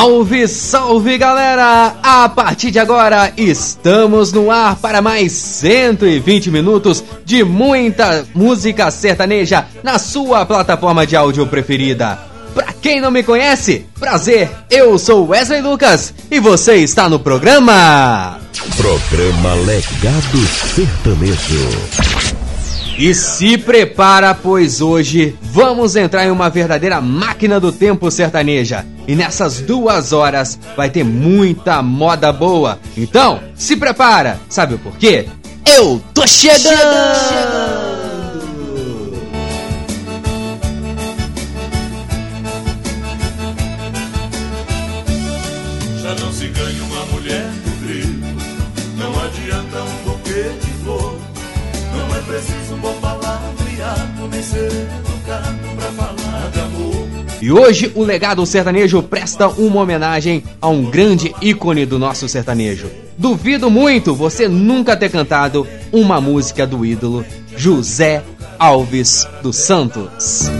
Salve, salve galera! A partir de agora estamos no ar para mais 120 minutos de muita música sertaneja na sua plataforma de áudio preferida. Pra quem não me conhece, prazer, eu sou Wesley Lucas e você está no programa. Programa Legado Sertanejo. E se prepara, pois hoje vamos entrar em uma verdadeira máquina do tempo sertaneja. E nessas duas horas vai ter muita moda boa. Então, se prepara! Sabe o porquê? Eu tô chegando! Já E hoje o legado sertanejo presta uma homenagem a um grande ícone do nosso sertanejo. Duvido muito você nunca ter cantado uma música do ídolo José Alves dos Santos.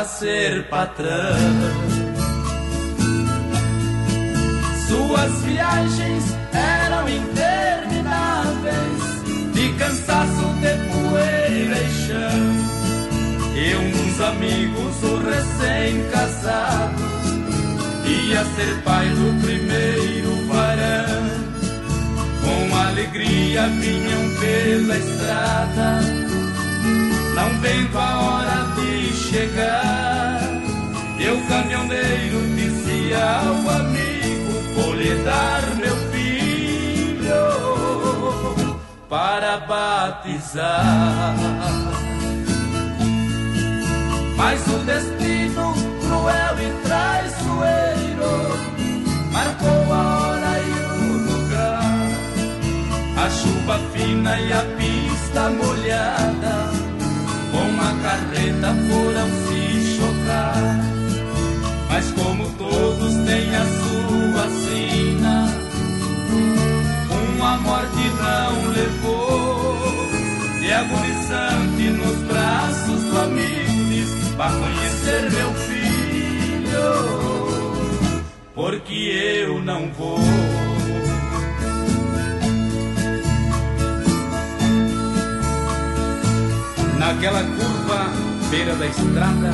A ser patrão. Suas viagens eram intermináveis de cansaço de poeira e chão e dos amigos o recém-casado ia ser pai do primeiro varão. Com alegria vinham pela estrada, não vendo a hora de chegar. E o caminhoneiro disse ao amigo: Vou lhe dar meu filho para batizar. Mas o destino cruel e traiçoeiro marcou a hora e o lugar. A chuva fina e a pista molhada, com a carreta foram se chocar. Mas como todos têm a sua sina, uma morte não levou. E agonizante nos braços do amigo vá conhecer meu filho, porque eu não vou. Naquela curva, beira da estrada,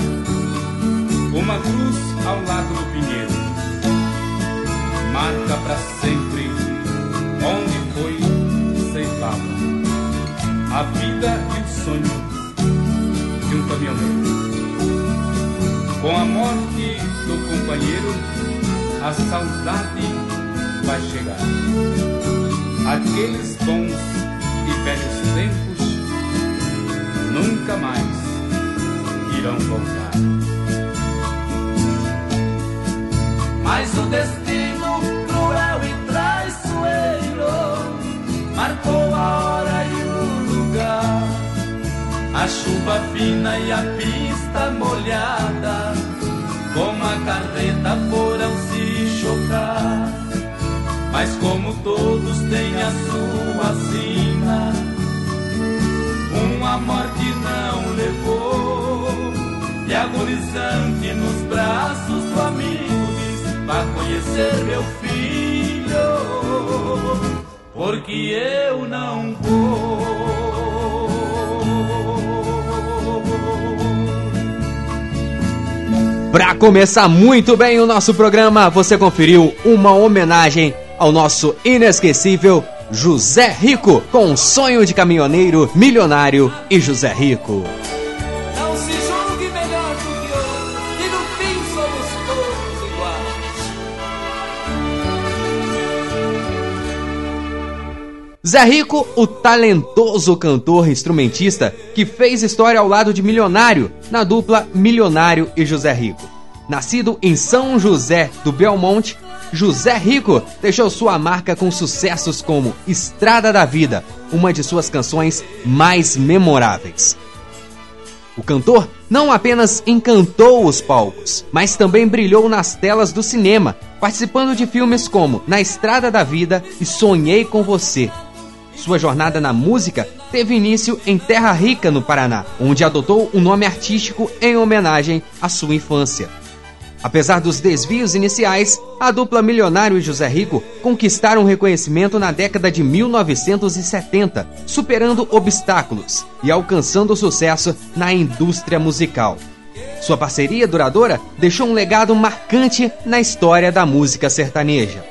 uma cruz ao lado do pinheiro. Marca para sempre onde foi ceifada a vida e o sonho de um caminhoneiro. Com a morte do companheiro, a saudade vai chegar. Aqueles bons e velhos tempos nunca mais irão voltar. Mas o destino cruel e traiçoeiro marcou a hora e o lugar. A chuva fina e a pista molhada, com a carreta foram se chocar. Mas como todos têm a sua sina, uma morte não levou. E agonizante nos braços do amigo diz: Vá conhecer meu filho, porque eu não vou. Pra começar muito bem o nosso programa, você conferiu uma homenagem ao nosso inesquecível José Rico, com sonho de caminhoneiro, milionário e José Rico. Não se julgue melhor do que outro, no fim somos todos iguais. Zé Rico, o talentoso cantor e instrumentista que fez história ao lado de Milionário, na dupla Milionário e José Rico. Nascido em São José do Belmonte, José Rico deixou sua marca com sucessos como Estrada da Vida, uma de suas canções mais memoráveis. O cantor não apenas encantou os palcos, mas também brilhou nas telas do cinema, participando de filmes como Na Estrada da Vida e Sonhei com Você. Sua jornada na música teve início em Terra Rica, no Paraná, onde adotou um nome artístico em homenagem à sua infância. Apesar dos desvios iniciais, a dupla Milionário e José Rico conquistaram reconhecimento na década de 1970, superando obstáculos e alcançando sucesso na indústria musical. Sua parceria duradoura deixou um legado marcante na história da música sertaneja.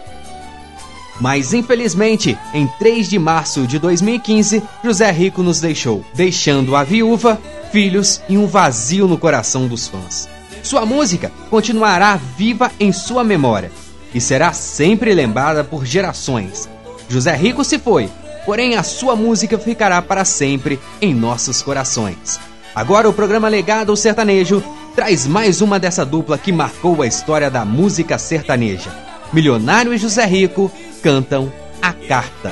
Mas infelizmente, em 3 de março de 2015, José Rico nos deixou, deixando a viúva, filhos e um vazio no coração dos fãs. Sua música continuará viva em sua memória e será sempre lembrada por gerações. José Rico se foi, porém a sua música ficará para sempre em nossos corações. Agora o programa Legado Sertanejo traz mais uma dessa dupla que marcou a história da música sertaneja. Milionário e José Rico cantam A Carta.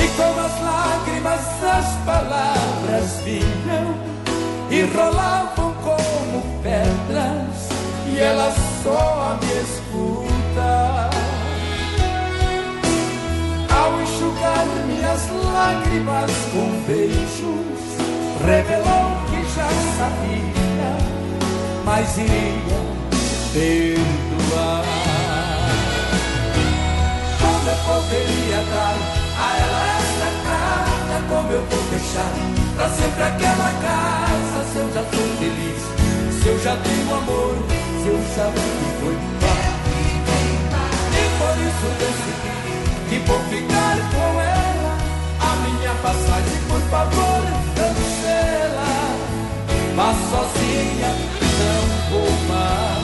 E com as lágrimas as palavras vinham e rolavam como pedras, e ela só me escuta. Ao enxugar minhas lágrimas com beijos, revelou que já sabia, mas iria perdoar. Como eu poderia dar Como eu vou deixar pra sempre aquela casa? Se eu já sou feliz, se eu já tenho amor, se eu já vivo em paz. E por isso decidi que vou ficar com ela. A minha passagem, por favor, cancela. Vá sozinha, não vou mais.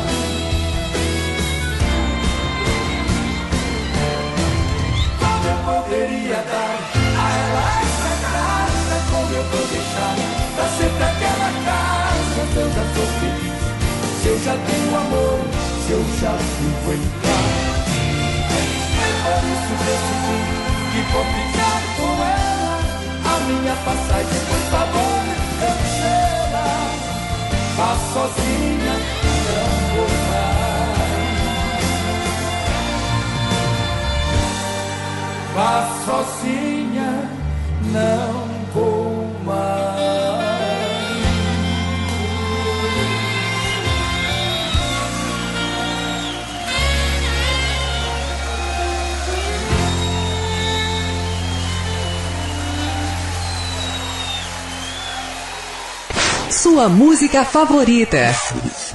Já tenho amor, se eu já em paz. Por isso decidi que vou ficar com ela. A minha passagem, por favor, cancela. Vá sozinha, não vou mais. Vá sozinha, não Sua música favorita.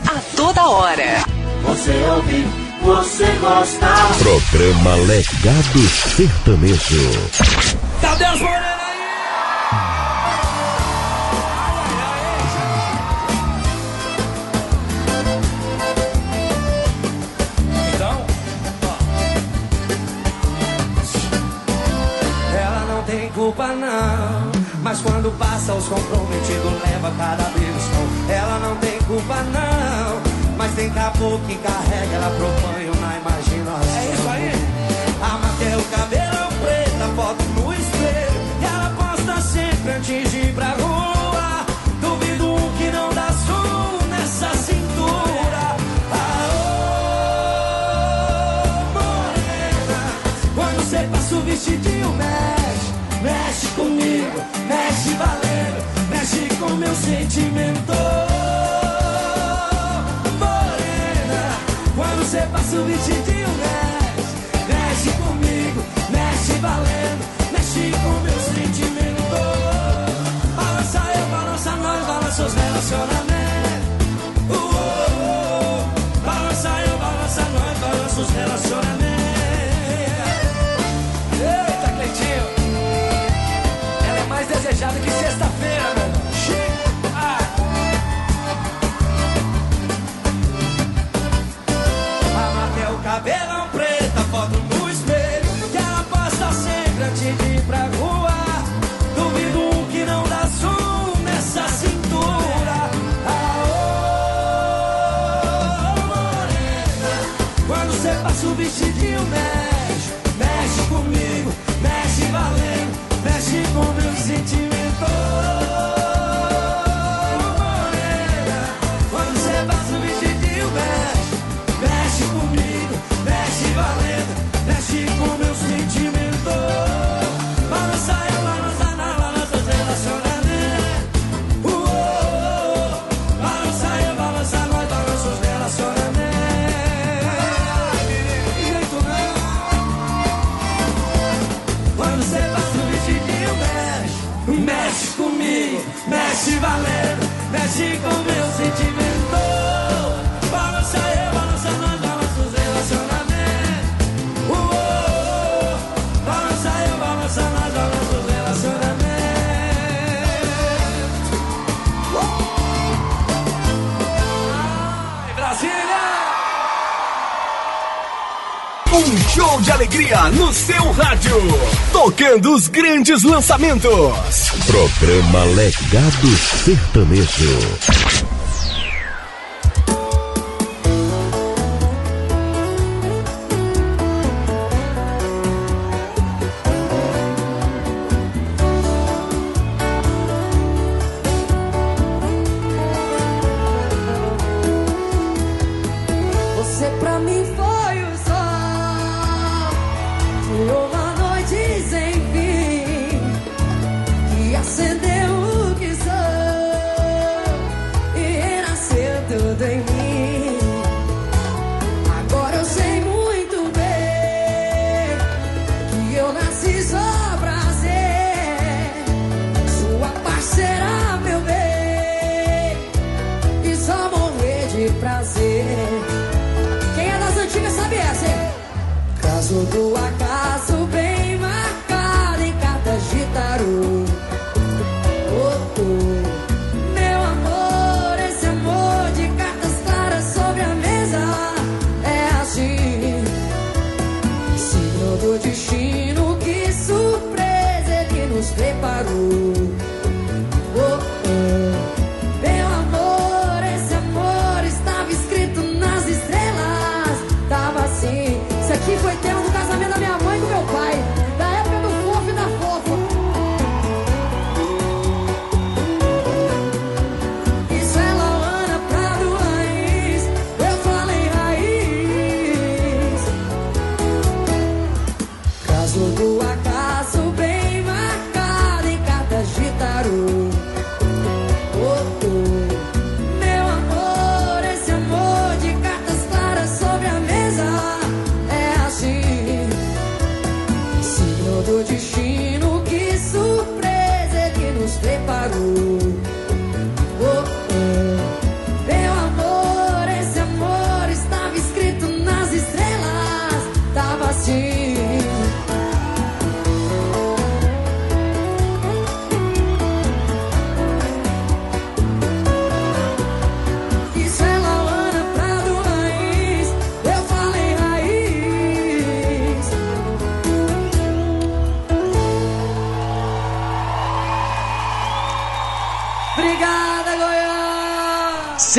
A toda hora. Você ouve, você gosta. Programa Legado Sertanejo. As morenas aí? Então, ó. Ela não tem culpa não, mas quando passa os comprometidos leva cada não. Ela não tem culpa não, mas tem caboclo que carrega ela pro banho na imaginação. É isso aí. Amarra o cabelo preto, a foto no espelho E ela posta sempre antes de ir pra sentimento Morena Quando você passa o vestidinho, mexe Mexe comigo, mexe valendo, mexe com meu sentimento. Balança eu, balança nós, balança os relacionamentos. Uh, uh, uh. Balança eu, balança nós, balança os relacionamentos. Eita, Cleitinho, ela é mais desejada que sexta-feira, de alegria no seu rádio. Tocando os grandes lançamentos. Programa Legado Sertanejo.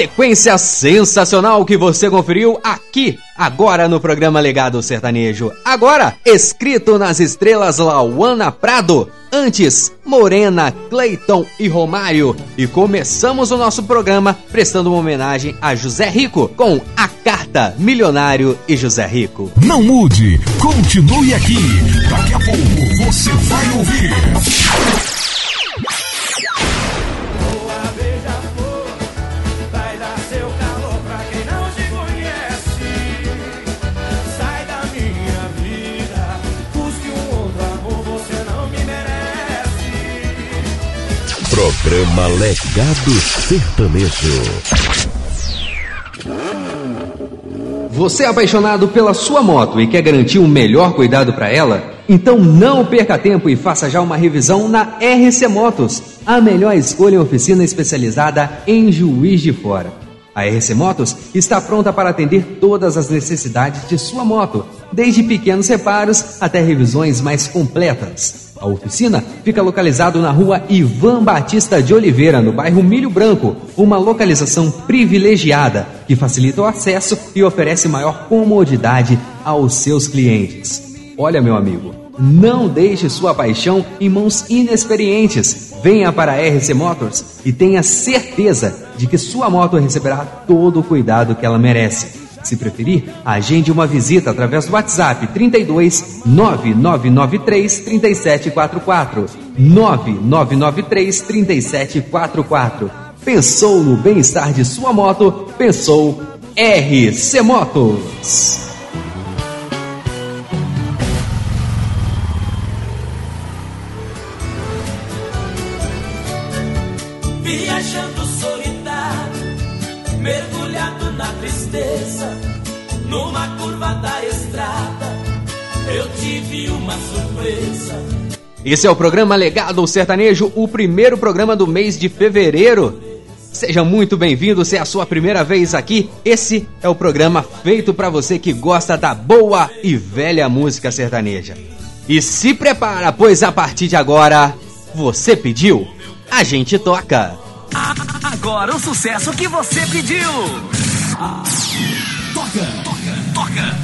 Sequência sensacional que você conferiu aqui, agora no programa Legado Sertanejo. Agora, escrito nas estrelas Lauana Prado. Antes, Morena, Cleiton e Romário. E começamos o nosso programa prestando uma homenagem a José Rico com A Carta Milionário e José Rico. Não mude, continue aqui. Daqui a pouco você vai ouvir. Programa Legado Sertanejo. Você é apaixonado pela sua moto e quer garantir um melhor cuidado para ela? Então não perca tempo e faça já uma revisão na RC Motos, a melhor escolha em oficina especializada em Juiz de Fora. A RC Motos está pronta para atender todas as necessidades de sua moto, desde pequenos reparos até revisões mais completas. A oficina fica localizado na rua Ivan Batista de Oliveira, no bairro Milho Branco, uma localização privilegiada que facilita o acesso e oferece maior comodidade aos seus clientes. Olha, meu amigo, não deixe sua paixão em mãos inexperientes. Venha para a RC Motors e tenha certeza de que sua moto receberá todo o cuidado que ela merece. Se preferir, agende uma visita através do WhatsApp 32 9993 3744. 9993 3744. Pensou no bem-estar de sua moto? Pensou RC Motos. Viajando solitário, mergulhado na tristeza, numa curva da estrada, eu tive uma surpresa. Esse é o programa Legado Sertanejo, o primeiro programa do mês de fevereiro. Seja muito bem-vindo, se é a sua primeira vez aqui, esse é o programa feito para você que gosta da boa e velha música sertaneja. E se prepara, pois a partir de agora, você pediu, a gente toca. Agora o sucesso que você pediu. Toca, toca, toca.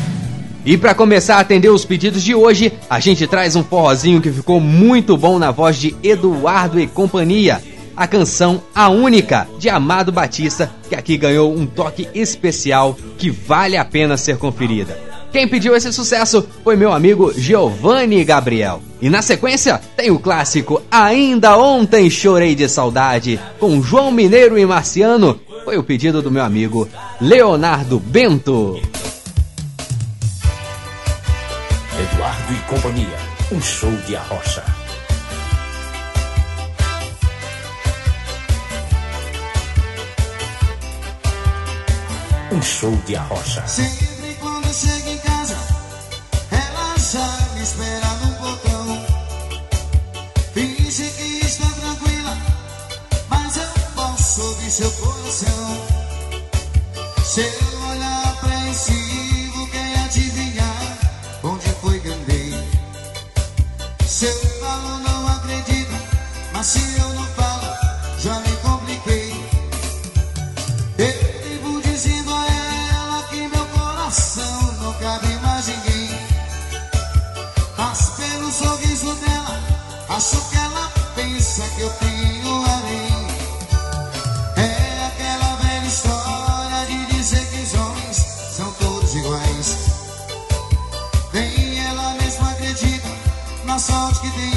E para começar a atender os pedidos de hoje, a gente traz um forrozinho que ficou muito bom na voz de Eduardo e companhia. A canção A Única, de Amado Batista, que aqui ganhou um toque especial que vale a pena ser conferida. Quem pediu esse sucesso foi meu amigo Giovanni Gabriel. E na sequência tem o clássico Ainda Ontem Chorei de Saudade, com João Mineiro e Marciano. Foi o pedido do meu amigo Leonardo Bento. Eduardo e Companhia, um show de arrocha. Um show de arrocha. Sempre quando casa, já me espera no portão. Finge que está tranquila, mas eu posso ouvir seu coração. Seu olhar apreensivo quer adivinhar onde foi que andei. Seu falo não acredita, mas se eu não que eu tenho além. É aquela velha história de dizer que os homens são todos iguais. Nem ela mesma acredita na sorte que tem,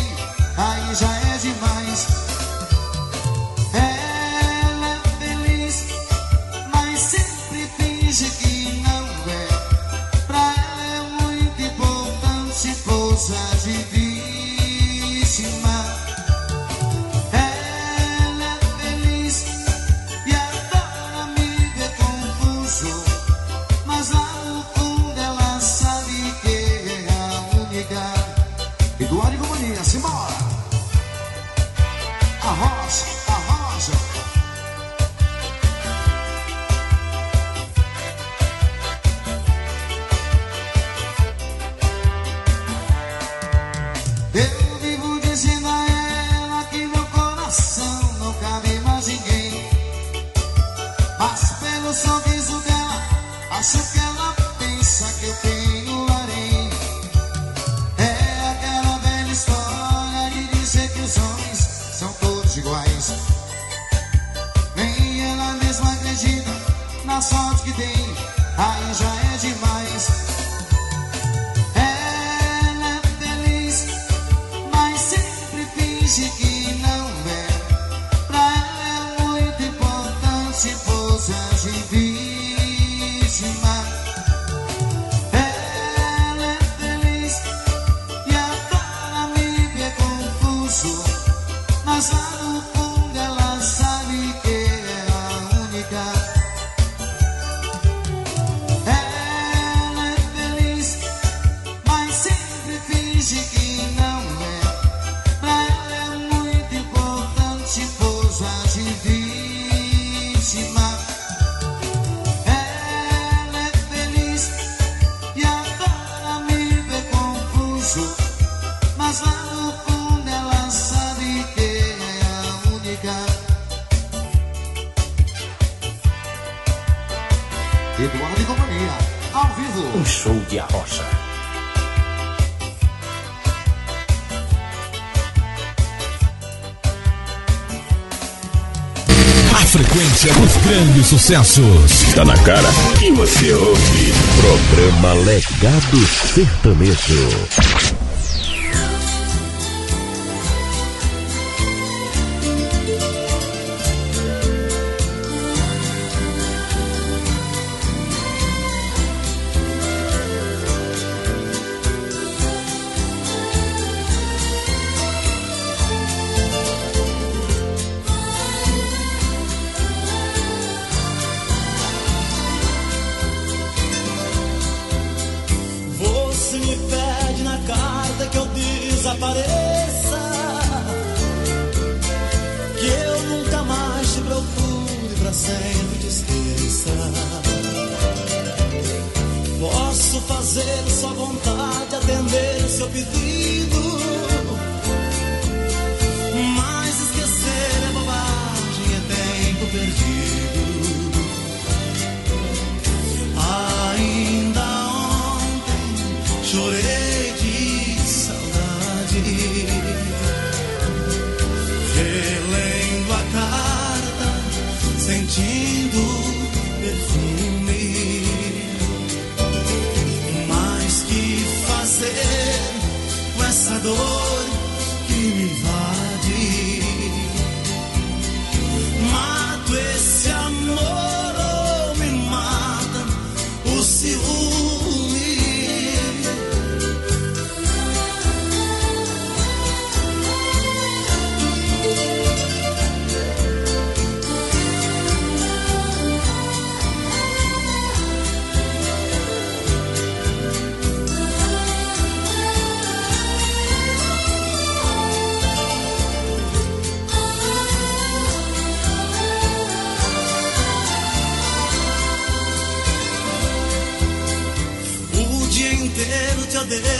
sucessos. Tá na cara que você ouve. Programa Legado Sertanejo.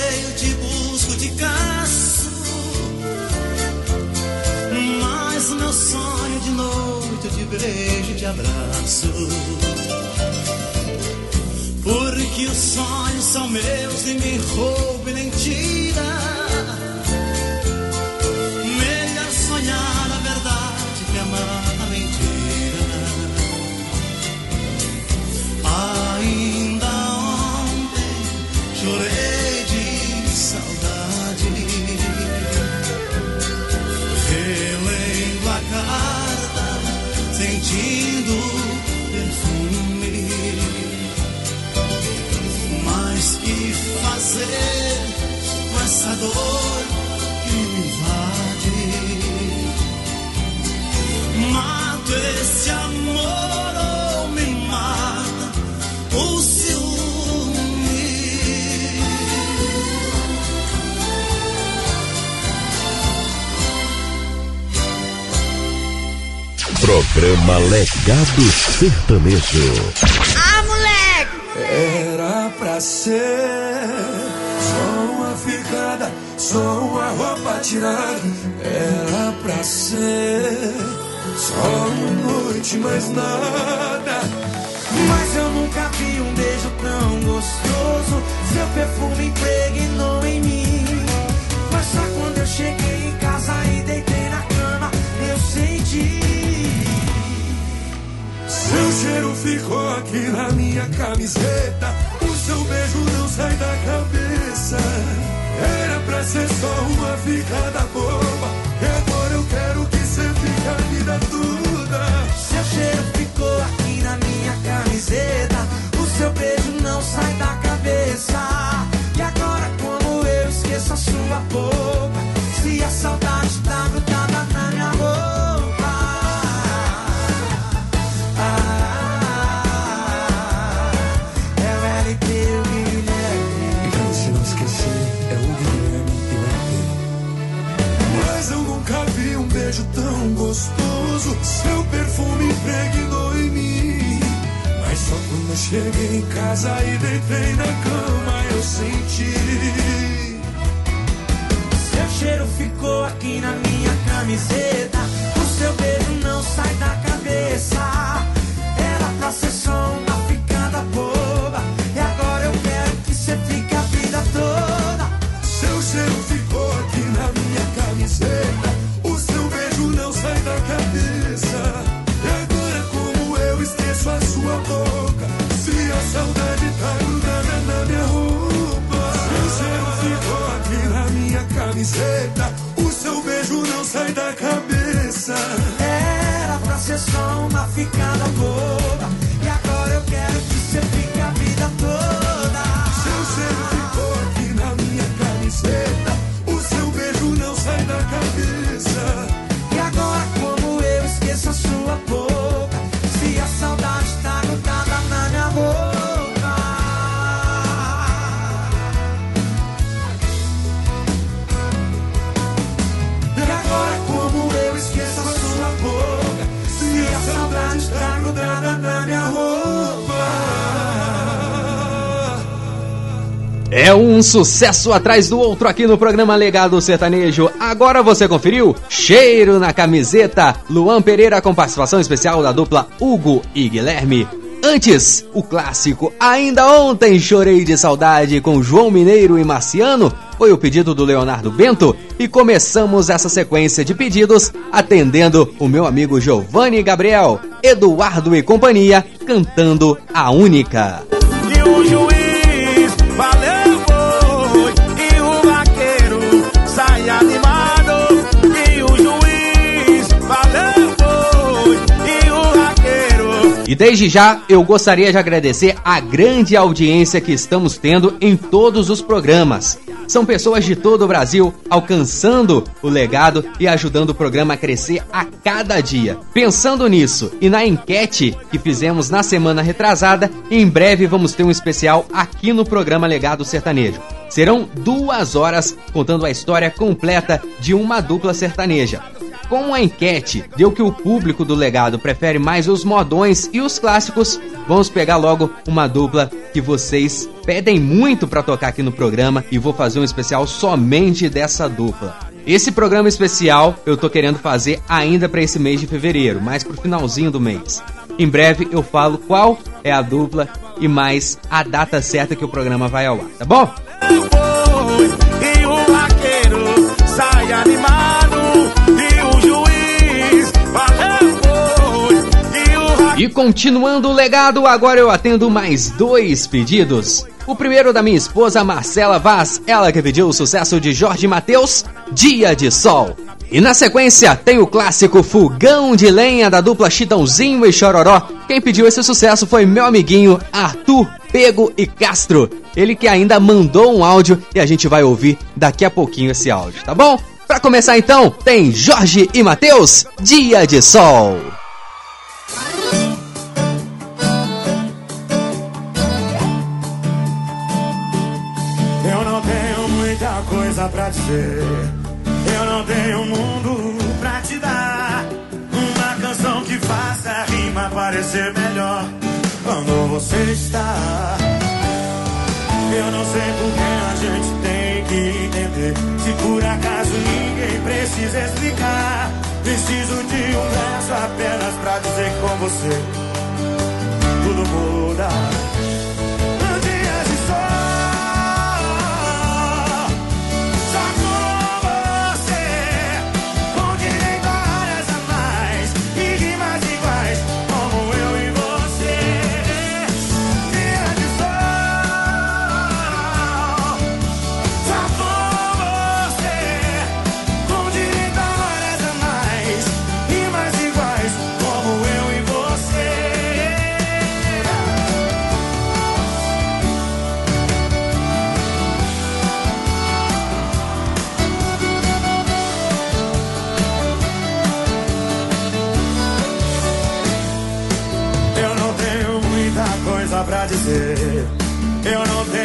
Odeio, te busco, te caço. Mas meu sonho de noite eu te beijo e te abraço. Porque os sonhos são meus, ninguém rouba e nem tira. Dor que me invade? Mato esse amor ou me mata o ciúme? Programa Legado Sertanejo. Ah, moleque! Era pra ser só uma roupa tirada. Era pra ser só uma noite, mais nada. Mas eu nunca vi um beijo tão gostoso. Seu perfume impregnou em mim. Mas só quando eu cheguei em casa e deitei na cama, eu senti. Seu cheiro ficou aqui na minha camiseta. O seu beijo não sai da cabeça. Era pra ser só uma ficada boba. E agora eu quero que você fique a vida toda. Seu cheiro ficou aqui na minha camiseta. O seu beijo não sai da cabeça. E agora, como eu esqueço a sua boca? Cheguei em casa e deitei na cama, eu senti. Seu cheiro ficou aqui na minha camiseta. O seu beijo não sai da cabeça. Um sucesso atrás do outro aqui no programa Legado Sertanejo. Agora você conferiu? Cheiro na camiseta. Luan Pereira com participação especial da dupla Hugo e Guilherme. Antes, o clássico Ainda Ontem Chorei de Saudade com João Mineiro e Marciano foi o pedido do Leonardo Bento e começamos essa sequência de pedidos atendendo o meu amigo Giovanni Gabriel, Eduardo e companhia cantando A Única. E o juiz E desde já eu gostaria de agradecer a grande audiência que estamos tendo em todos os programas. São pessoas de todo o Brasil alcançando o legado e ajudando o programa a crescer a cada dia. Pensando nisso e na enquete que fizemos na semana retrasada, em breve vamos ter um especial aqui no programa Legado Sertanejo. Serão duas horas contando a história completa de uma dupla sertaneja. Como a enquete deu que o público do legado prefere mais os modões e os clássicos, vamos pegar logo uma dupla que vocês pedem muito pra tocar aqui no programa e vou fazer um especial somente dessa dupla. Esse programa especial eu tô querendo fazer ainda pra esse mês de fevereiro, mais pro finalzinho do mês. Em breve eu falo qual é a dupla e mais a data certa que o programa vai ao ar, tá bom? E continuando o legado, agora eu atendo mais dois pedidos. O primeiro da minha esposa Marcela Vaz, ela que pediu o sucesso de Jorge Mateus, Dia de Sol. E na sequência tem o clássico Fogão de Lenha da dupla Chitãozinho e Chororó. Quem pediu esse sucesso foi meu amiguinho Arthur Pego e Castro. Ele que ainda mandou um áudio e a gente vai ouvir daqui a pouquinho esse áudio, tá bom? Pra começar então, tem Jorge e Mateus, Dia de Sol. Pra dizer. Eu não tenho um mundo pra te dar. Uma canção que faça a rima parecer melhor quando você está. Eu não sei por que a gente tem que entender. Se por acaso ninguém precisa explicar. Preciso de um verso apenas pra dizer com você tudo muda.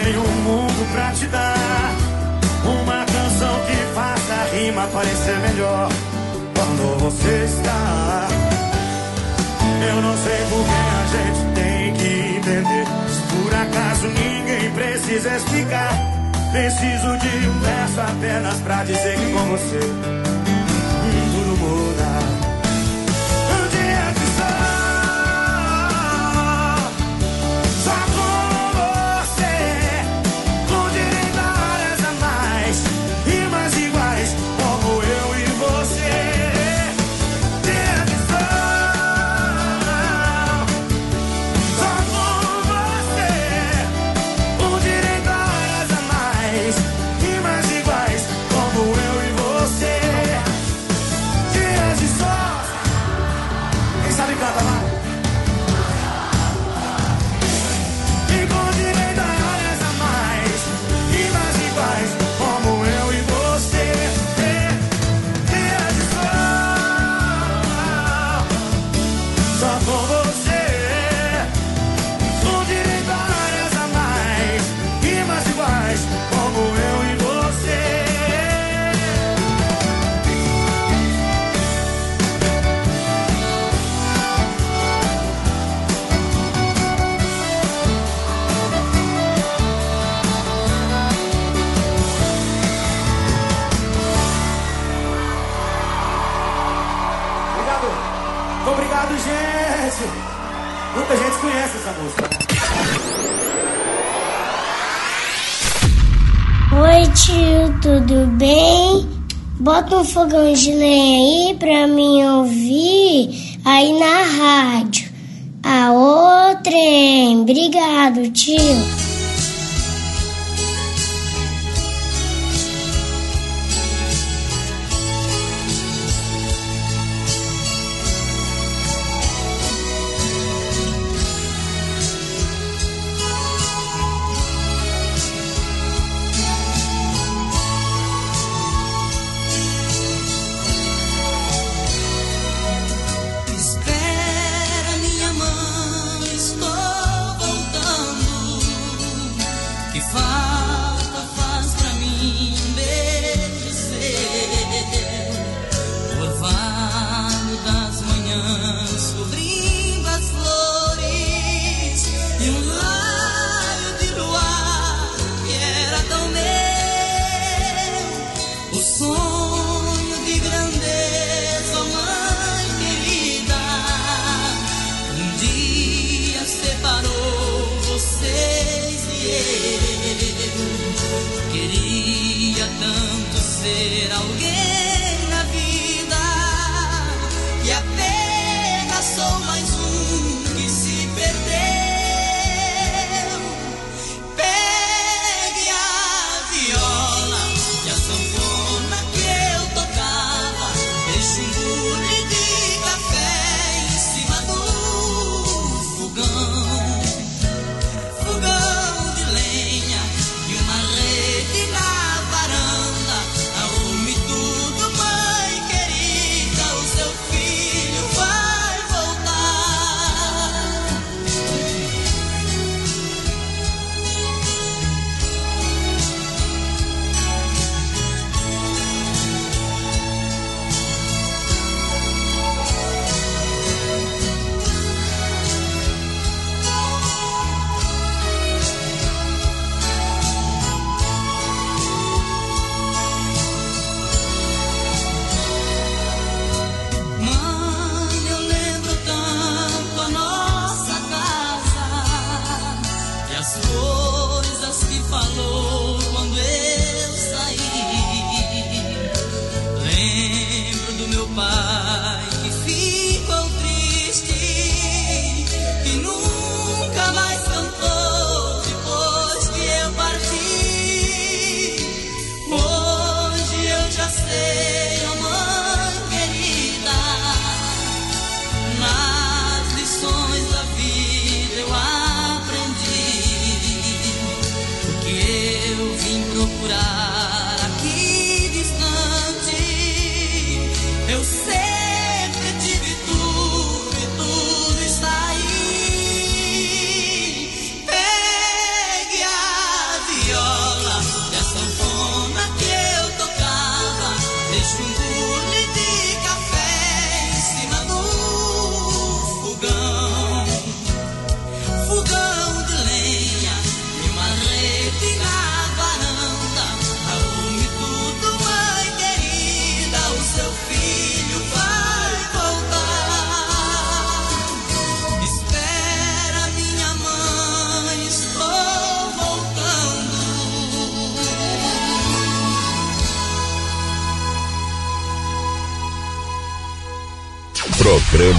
Tenho um mundo pra te dar. Uma canção que faça a rima parecer melhor quando você está. Eu não sei por que a gente tem que entender. Se por acaso ninguém precisa explicar. Preciso de um verso apenas pra dizer que com você bem? Bota um fogão de lenha aí pra mim ouvir aí na rádio. A outra, hein? Obrigado, tio.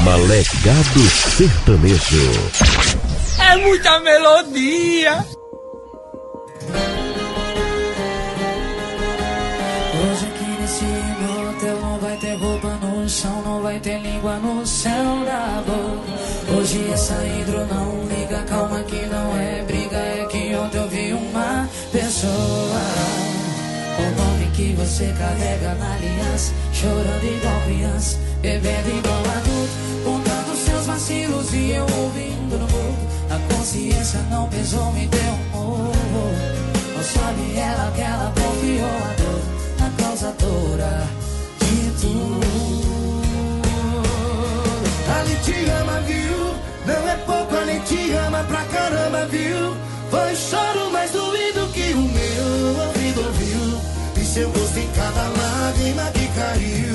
Programa Legado Sertanejo. É muita melodia. Hoje aqui nesse hotel não vai ter roupa no chão, não vai ter língua no céu da boca. Hoje essa hidro não liga, calma que não é briga, é que ontem eu vi uma pessoa. O nome que você carrega na aliança, chorando igual criança, bebendo igual adulto, contando seus vacilos e eu ouvindo no mundo. A consciência não pesou, me deu um morro. Não sabe ela que ela confiou a dor na causadora de tudo. Ali te ama, viu? Não é pouco, ali te ama pra caramba, viu? Foi choro mais doído que o meu ouvido ouviu. E seu gosto em cada lágrima que caiu. Ali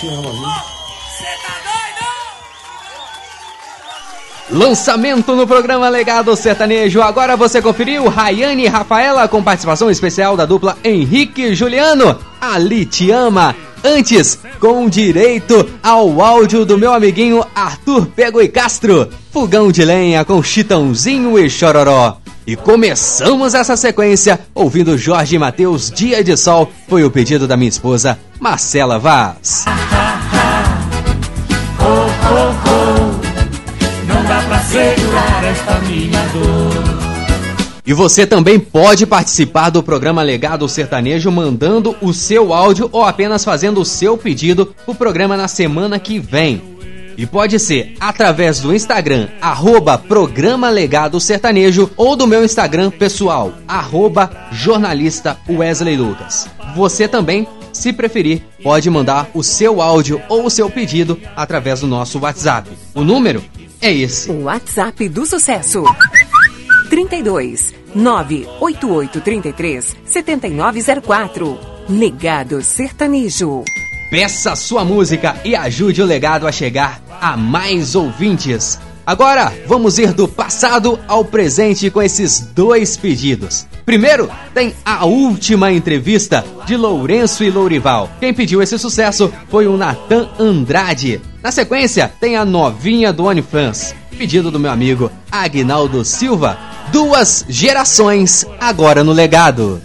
te ama, viu? Lançamento no programa Legado Sertanejo. Agora você conferiu Rayane e Rafaela com participação especial da dupla Henrique e Juliano. Ali te ama. Antes, com direito ao áudio do meu amiguinho Arthur Pego e Castro. Fogão de lenha com Chitãozinho e Chororó. E começamos essa sequência ouvindo Jorge Mateus Dia de Sol. Foi o pedido da minha esposa Marcela Vaz. Não dá pra segurar esta minha dor. E você também pode participar do programa Legado Sertanejo mandando o seu áudio ou apenas fazendo o seu pedido pro programa na semana que vem. E pode ser através do Instagram, arroba Programa Legado Sertanejo, ou do meu Instagram pessoal, arroba jornalista Wesley Lucas. Você também, se preferir, pode mandar o seu áudio ou o seu pedido através do nosso WhatsApp. O número é esse. O WhatsApp do sucesso. 32 98833 7904. Legado Sertanejo. Peça sua música e ajude o legado a chegar a mais ouvintes. Agora, vamos ir do passado ao presente com esses dois pedidos. Primeiro, tem a última entrevista de Lourenço e Lourival. Quem pediu esse sucesso foi o Natan Andrade. Na sequência, tem a novinha do OnlyFans. Pedido do meu amigo Agnaldo Silva. Duas gerações agora no legado.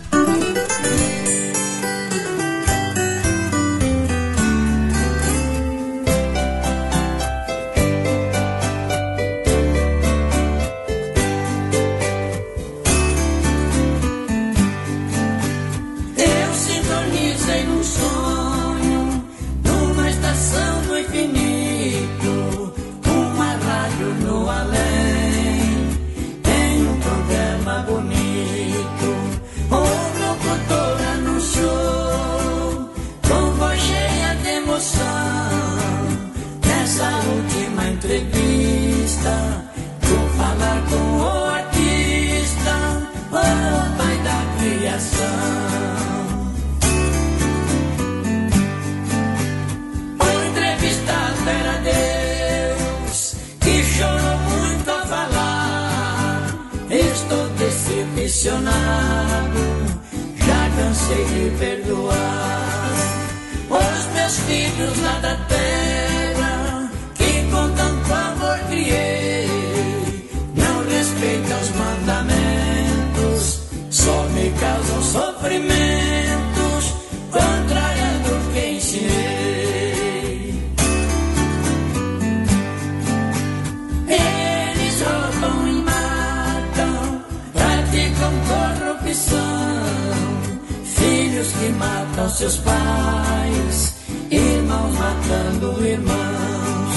Matam seus pais, irmãos matando irmãos,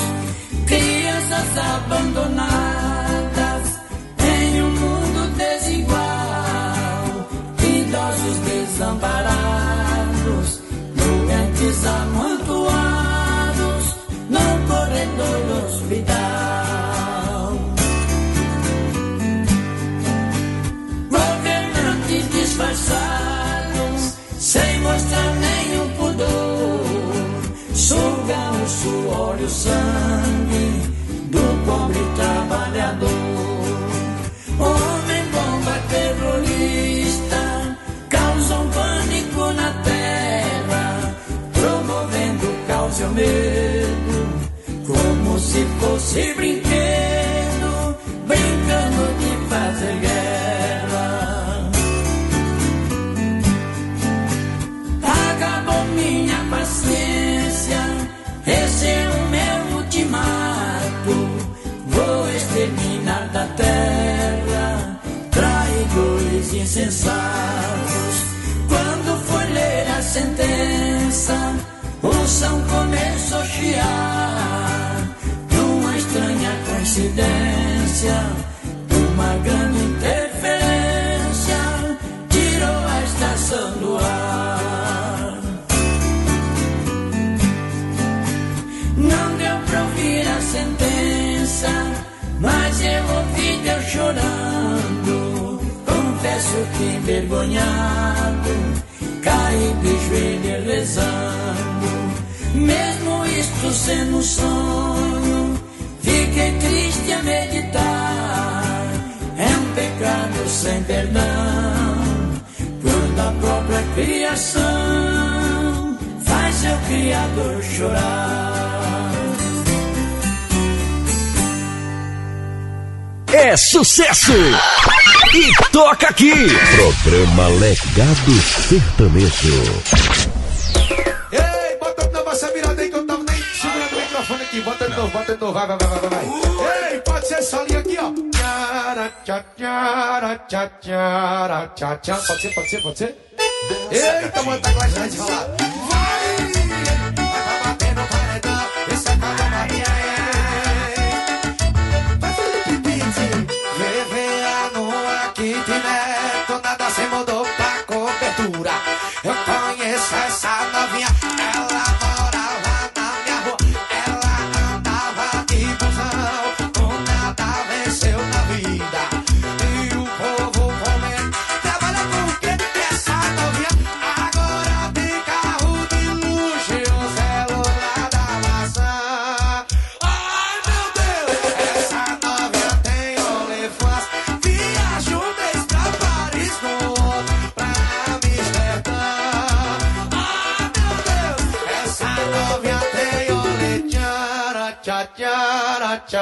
crianças abandonadas em um mundo desigual, idosos desamparados, doentes amontoados no corredor do hospital. suor e o sangue do pobre trabalhador. Homem, bomba, é terrorista, causam pânico na terra, promovendo caos e o medo, como se fosse brincar. O São começou a chiar. De uma estranha coincidência, uma grande interferência, tirou a estação do ar. Não deu pra ouvir a sentença, mas eu ouvi Deus chorando. Confesso que envergonhado, caí de joelho rezando. Mesmo isto sendo um sonho, fiquei triste a meditar. É um pecado sem perdão, quando a própria criação faz seu Criador chorar. É sucesso! E toca aqui! Programa Legado Sertanejo. Aqui. Bota de novo, bota de novo, vai, vai, vai, vai, vai. Ei, pode ser essa linha aqui, ó. Tchara, tchara, tchá, tchara, tchá, tchá. Pode ser, pode ser, pode ser? Eita, mano, tá com a gente falar. Vai! Vai bater no paredão, esse é cada Maria,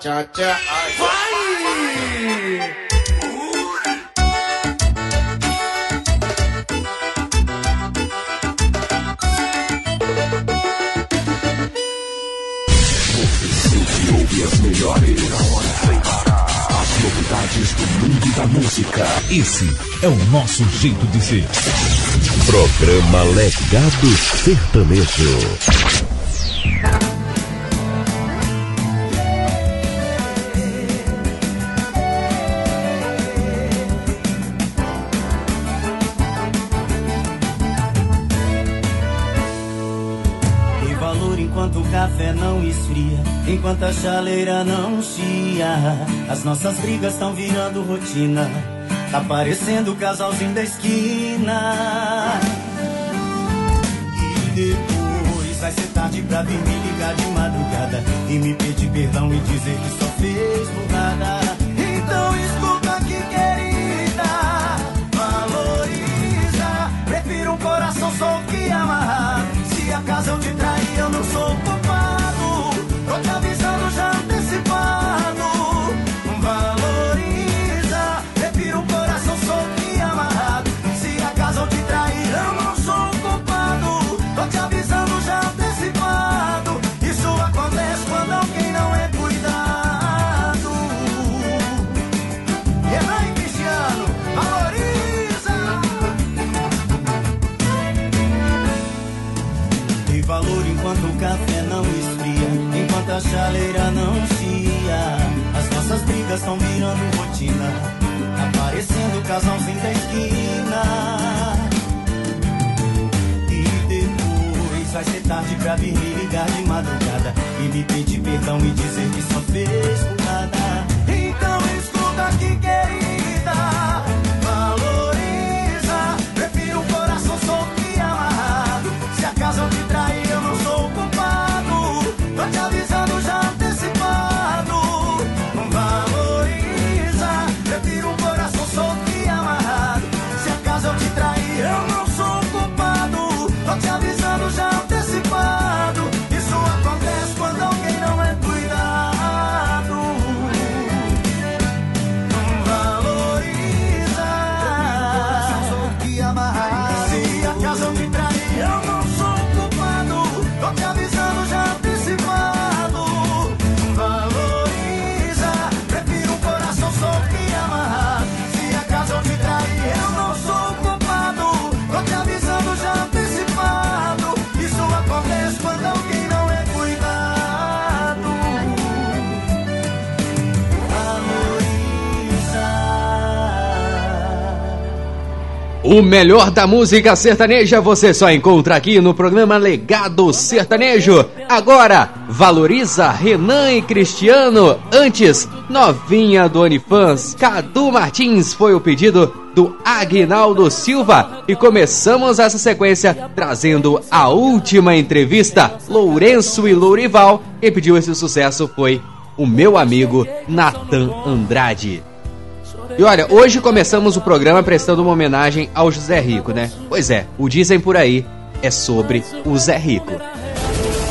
Tchá tchá. Vai! Você ouve as melhores. As novidades do mundo da música. Esse é o nosso jeito de ser. Programa Legado Sertanejo. Enquanto a chaleira não chia. As nossas brigas estão virando rotina, tá parecendo o casalzinho da esquina. E depois vai ser tarde pra vir me ligar de madrugada e me pedir perdão e dizer que só fez burrada. Então escuta aqui, querida, valoriza. Prefiro um coração só que amarrar. Se acaso eu te trair, eu não sou culpado. Chaleira não chia. As nossas brigas estão virando rotina. Aparecendo casalzinho da esquina. E depois vai ser tarde pra vir me ligar de madrugada. E me pedir perdão e dizer que só fez por O melhor da música sertaneja você só encontra aqui no programa Legado Sertanejo. Agora, valoriza Renan e Cristiano. Antes, novinha do Onifans, Cadu Martins foi o pedido do Aguinaldo Silva. E começamos essa sequência trazendo a última entrevista. Lourenço e Lourival. Quem pediu esse sucesso foi o meu amigo Natan Andrade. E olha, hoje começamos o programa prestando uma homenagem ao José Rico, né? Pois é, o Dizem por aí é sobre o Zé Rico.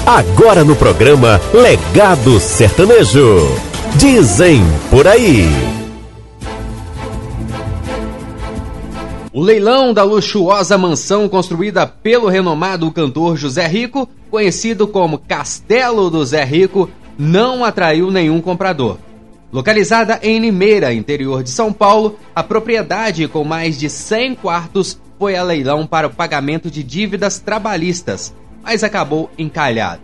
Agora no programa Legado Sertanejo. Dizem por aí. O leilão da luxuosa mansão construída pelo renomado cantor José Rico, conhecido como Castelo do Zé Rico, não atraiu nenhum comprador. Localizada em Limeira, interior de São Paulo, a propriedade com mais de 100 quartos foi a leilão para o pagamento de dívidas trabalhistas, mas acabou encalhado.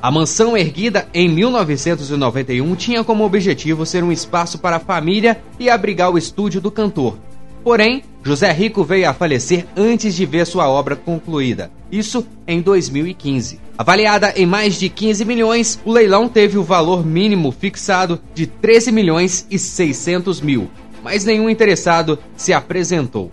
A mansão erguida em 1991 tinha como objetivo ser um espaço para a família e abrigar o estúdio do cantor. Porém, José Rico veio a falecer antes de ver sua obra concluída, isso em 2015. Avaliada em mais de 15 milhões, o leilão teve o valor mínimo fixado de 13 milhões e 600 mil, mas nenhum interessado se apresentou.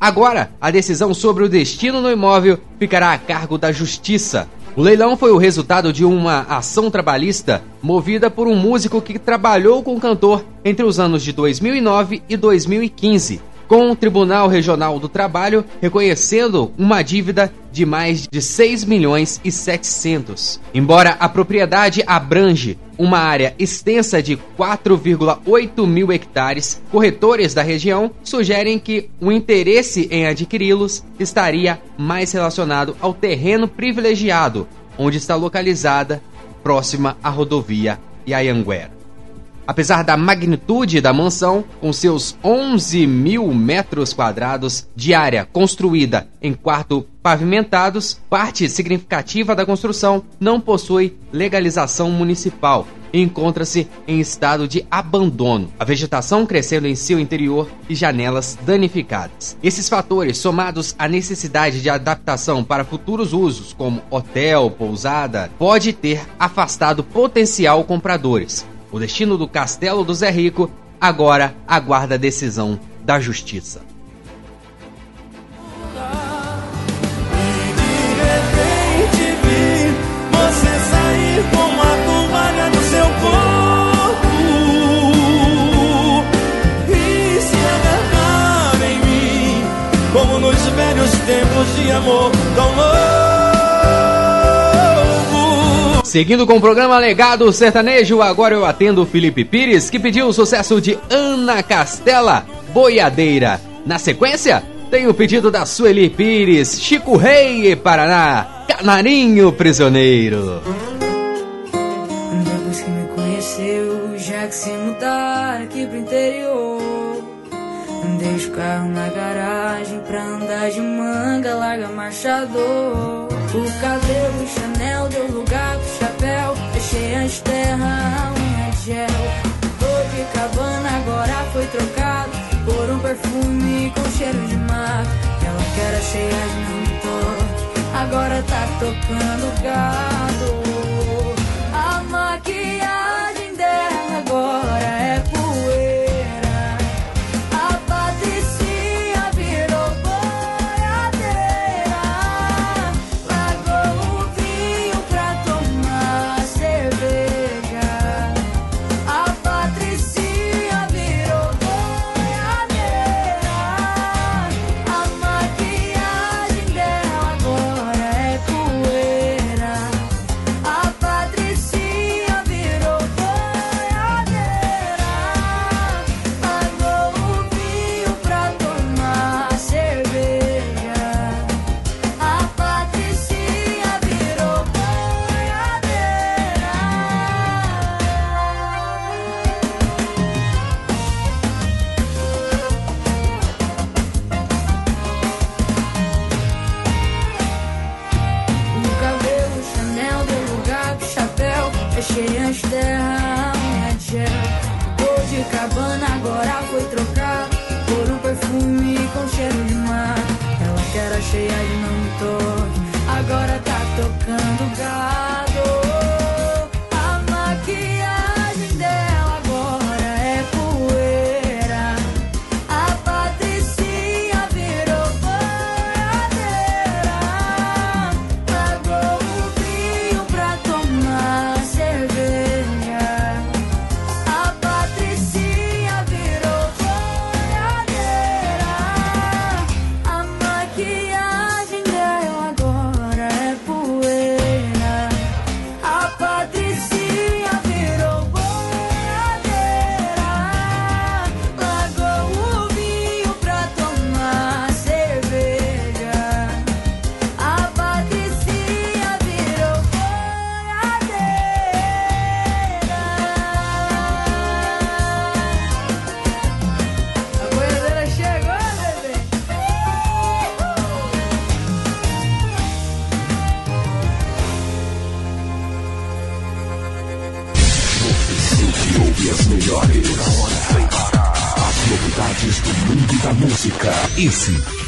Agora, a decisão sobre o destino do imóvel ficará a cargo da Justiça. O leilão foi o resultado de uma ação trabalhista movida por um músico que trabalhou com o cantor entre os anos de 2009 e 2015 com o Tribunal Regional do Trabalho reconhecendo uma dívida de mais de 6 milhões e 700. Embora a propriedade abrange uma área extensa de 4,8 mil hectares, corretores da região sugerem que o interesse em adquiri-los estaria mais relacionado ao terreno privilegiado, onde está localizada, próxima à rodovia Ianguera. Apesar da magnitude da mansão, com seus 11 mil metros quadrados de área construída em quarto pavimentados, parte significativa da construção não possui legalização municipal e encontra-se em estado de abandono, a vegetação crescendo em seu interior e janelas danificadas. Esses fatores, somados à necessidade de adaptação para futuros usos, como hotel, pousada, pode ter afastado potencial compradores. O destino do castelo do Zé Rico agora aguarda a decisão da justiça. como nos velhos tempos de amor tão louco. Seguindo com o programa Legado Sertanejo, agora eu atendo o Felipe Pires, que pediu o sucesso de Ana Castela, Boiadeira. Na sequência, tem o pedido da Sueli Pires, Chico Rei Paraná, Canarinho Prisioneiro. Depois que me conheceu, já que se mudar aqui pro interior. Deixa o carro na garagem pra andar de manga, larga marchador. O cabelo Chanel deu lugar pro chapéu, deixei as terras, um unha gel. Tô de cabana, agora foi trocado por um perfume com cheiro de mar. Ela que era cheia de monitor, agora tá tocando gado.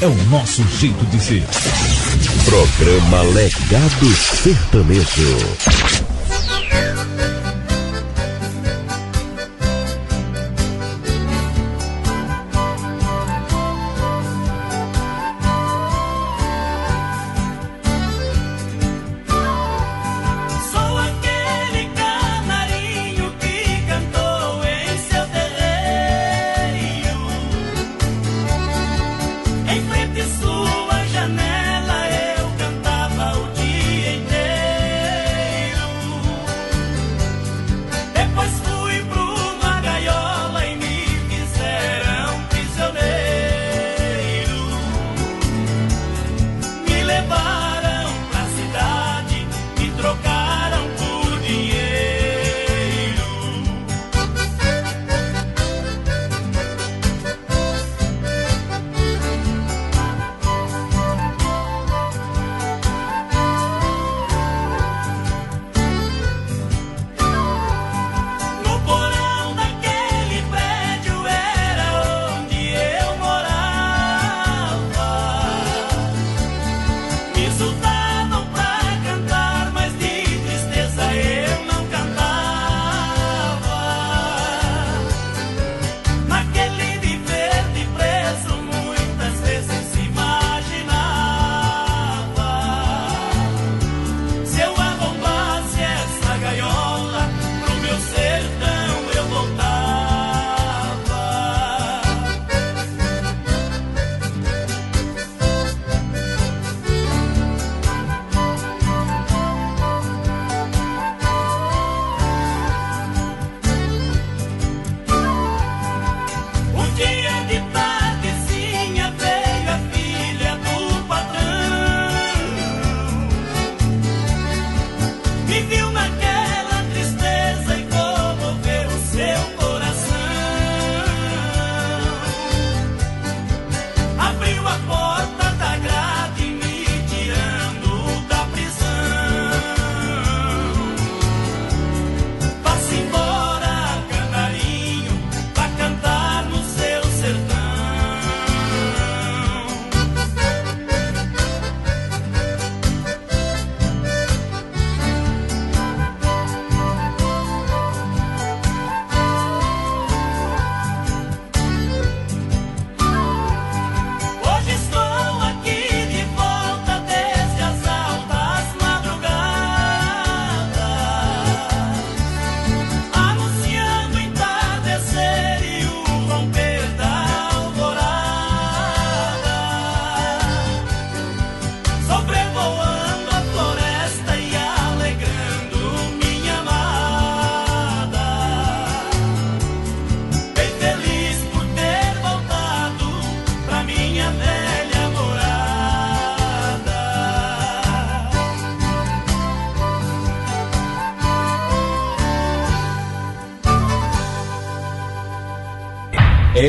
É o nosso jeito de ser. Programa Legado Sertanejo.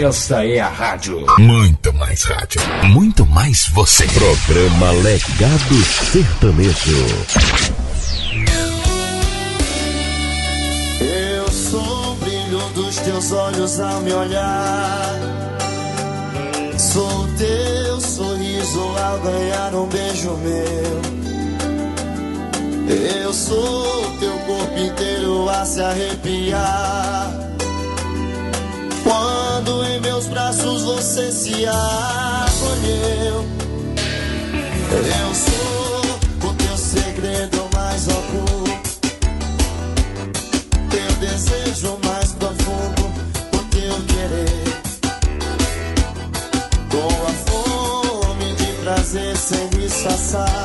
Essa é a rádio. Muito mais rádio. Muito mais você. Programa Legado Sertanejo. Eu sou o brilho dos teus olhos ao me olhar. Sou o teu sorriso ao ganhar um beijo meu. Eu sou o teu corpo inteiro a se arrepiar. Meus braços você se acolheu. Eu sou o teu segredo mais oculto. Teu desejo mais profundo, o teu querer. Com a fome de prazer sem me saciar.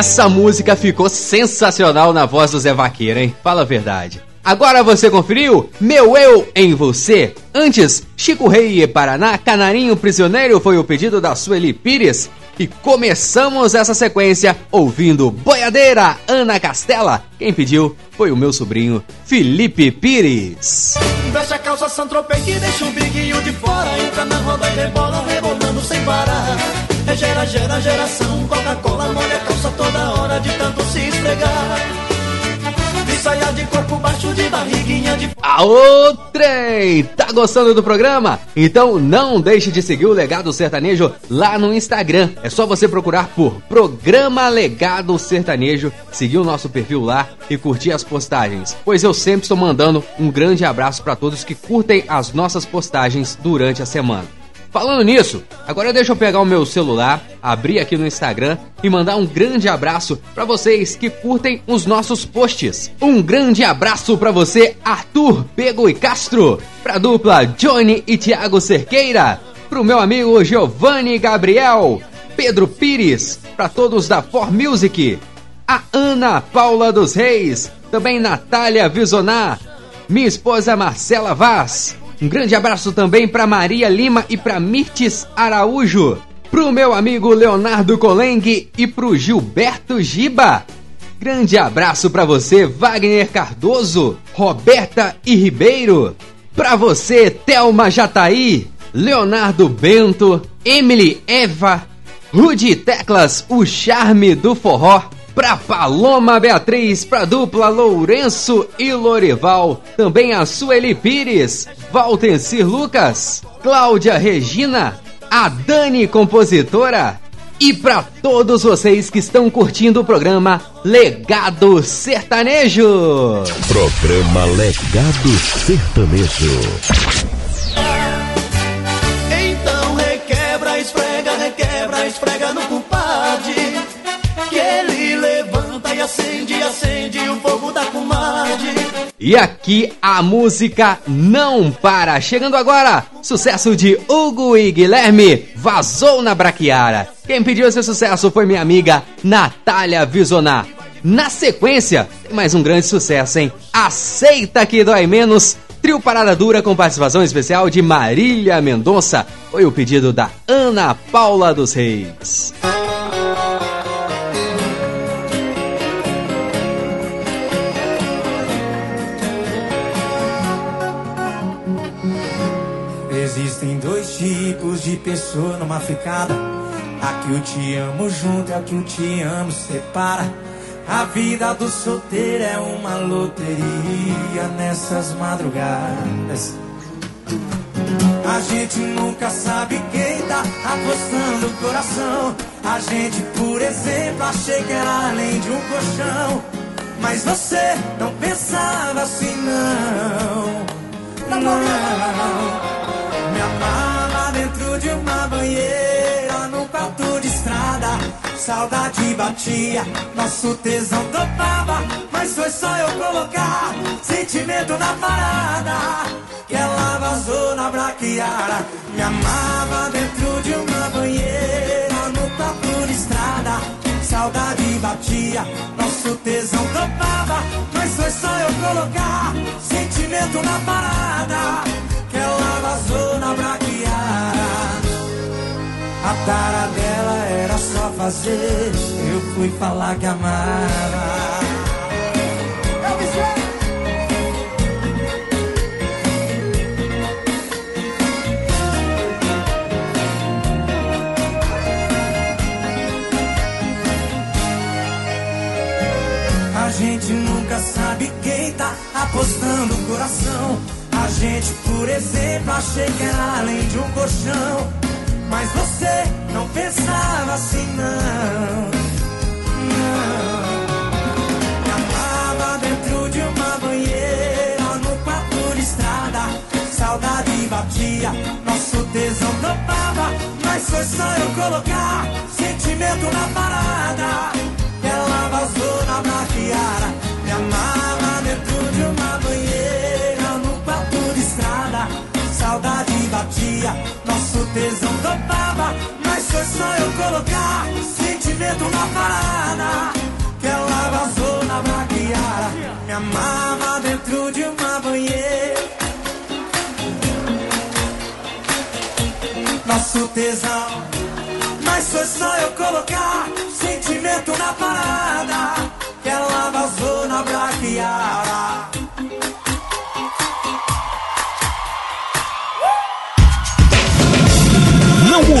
Essa música ficou sensacional na voz do Zé Vaqueiro, hein? Fala a verdade. Agora você conferiu Meu Eu em Você. Antes, Chico Rei e Paraná, Canarinho Prisioneiro foi o pedido da Sueli Pires. E começamos essa sequência ouvindo Boiadeira, Ana Castela. Quem pediu foi o meu sobrinho Felipe Pires. Fecha a calça Santropei que deixa o de fora Entra na roda e rebola, rebolando sem parar É gera, gera, geração Coca-Cola molha a calça toda hora De tanto se esfregar saia de corpo baixo de barriguinha de Aô, trem! Tá gostando do programa? Então não deixe de seguir o Legado Sertanejo lá no Instagram. É só você procurar por Programa Legado Sertanejo, seguir o nosso perfil lá e curtir as postagens. Pois eu sempre estou mandando um grande abraço para todos que curtem as nossas postagens durante a semana. Falando nisso, agora deixa eu pegar o meu celular, abrir aqui no Instagram e mandar um grande abraço para vocês que curtem os nossos posts. Um grande abraço para você, Arthur Pego e Castro, pra dupla Johnny e Thiago Cerqueira, pro meu amigo Giovanni Gabriel, Pedro Pires, para todos da For Music, a Ana Paula dos Reis, também Natália Visonar, minha esposa Marcela Vaz. Um grande abraço também para Maria Lima e para Mirtes Araújo. Pro meu amigo Leonardo Coleng e pro Gilberto Giba. Grande abraço para você, Wagner Cardoso, Roberta e Ribeiro. Para você, Thelma Jataí, Leonardo Bento, Emily Eva, Rudy Teclas, o charme do forró. Pra Paloma Beatriz, pra dupla Lourenço e Lorival, também a Sueli Pires, Valtencir Lucas, Cláudia Regina, a Dani Compositora e pra todos vocês que estão curtindo o programa Legado Sertanejo. Programa Legado Sertanejo. Acende, acende o fogo da comadre E aqui a música não para. Chegando agora, sucesso de Hugo e Guilherme, Vazou na Braquiara. Quem pediu esse sucesso foi minha amiga Natália Visonar. Na sequência, tem mais um grande sucesso, hein? Aceita que dói menos. Trio Parada Dura com participação especial de Marília Mendonça. Foi o pedido da Ana Paula dos Reis. Existem dois tipos de pessoa numa ficada. A que o te amo junto e a que o te amo separa. A vida do solteiro é uma loteria nessas madrugadas. A gente nunca sabe quem tá apostando o coração. A gente, por exemplo, achei que era além de um colchão. Mas você não pensava assim, não. Não. Me amava dentro de uma banheira, no quarto de estrada. Saudade batia, nosso tesão topava. Mas foi só eu colocar sentimento na parada. Que ela vazou na braquiara. Me amava dentro de uma banheira, no quarto de estrada. Saudade batia, nosso tesão topava. Mas foi só eu colocar sentimento na parada. Que ela vazou na braquiara. A tara dela era só fazer. Eu fui falar que amava. A gente nunca sabe quem tá apostando o coração. Gente, por exemplo, achei que era além de um colchão. Mas você não pensava assim, não. Não. Me amava dentro de uma banheira, no quarto de estrada. Saudade batia, nosso tesão topava. Mas foi só eu colocar sentimento na parada. Ela vazou na maquiara. Me amava Saudade batia, nosso tesão topava. Mas foi só eu colocar sentimento na parada. Que ela vazou na maquiara. Me amava dentro de uma banheira. Nosso tesão. Mas foi só eu colocar sentimento na parada. Que ela vazou na braquiara.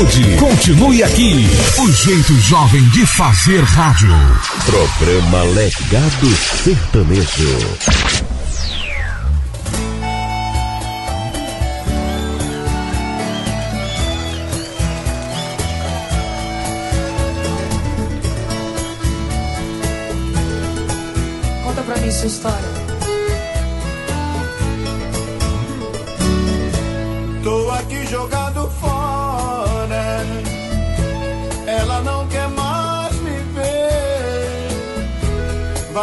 Mude, continue aqui. O jeito jovem de fazer rádio. Programa Legado Sertanejo. Conta pra mim sua história. Tô aqui jogado fora.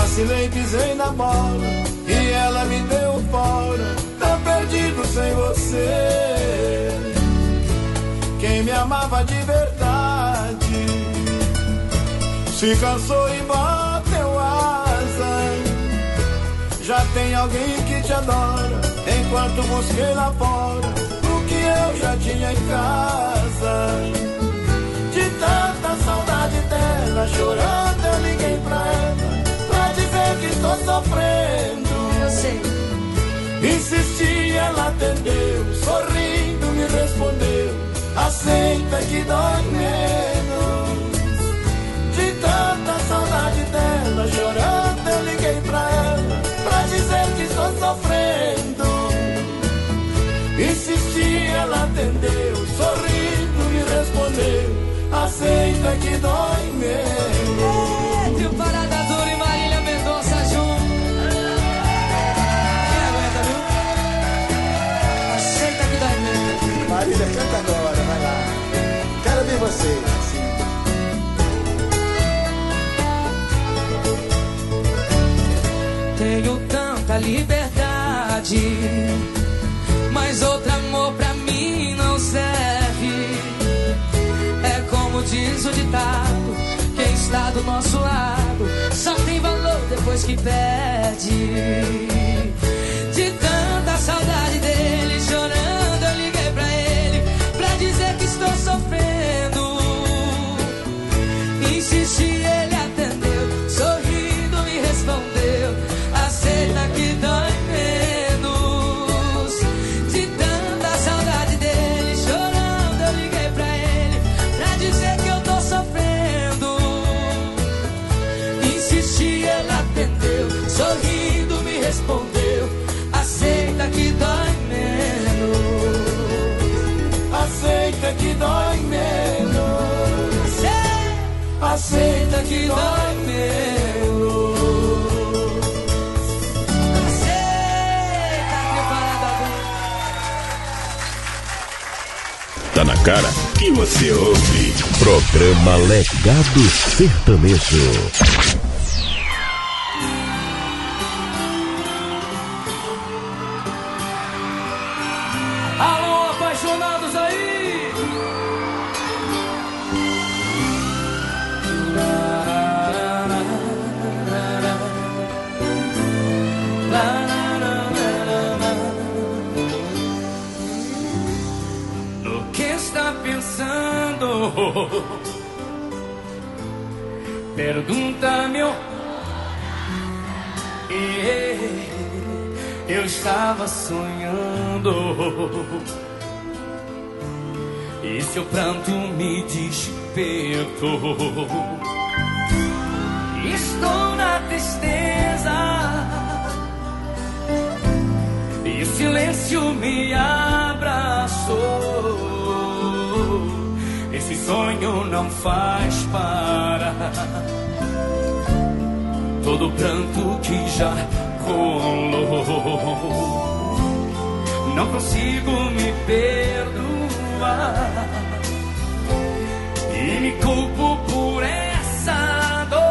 Vacilei, pisei na bola. E ela me deu fora. Tá perdido sem você. Quem me amava de verdade se cansou e bateu asa. Já tem alguém que te adora. Enquanto busquei lá fora o que eu já tinha em casa. De tanta saudade dela, chorando, eu liguei pra ela. Pra dizer que estou sofrendo. Eu sei. Insisti, ela atendeu. Sorrindo, me respondeu. Aceita que dói menos. De tanta saudade dela, chorando, eu liguei pra ela. Pra dizer que estou sofrendo. Insisti, ela atendeu, sorrindo me respondeu. Aceita que dói menos. Quem está do nosso lado só tem valor depois que perde. De tanta saudade dele, chorando, Aceita que dói menos. Parada Tá na cara que você ouve. Programa Legado Sertanejo. Pergunta-me. Eh, Eu estava sonhando. E seu pranto me despertou. Estou na tristeza. E o silêncio me abraçou. Sonho não faz parar. Todo pranto que já rolou. Não consigo me perdoar. E me culpo por essa dor.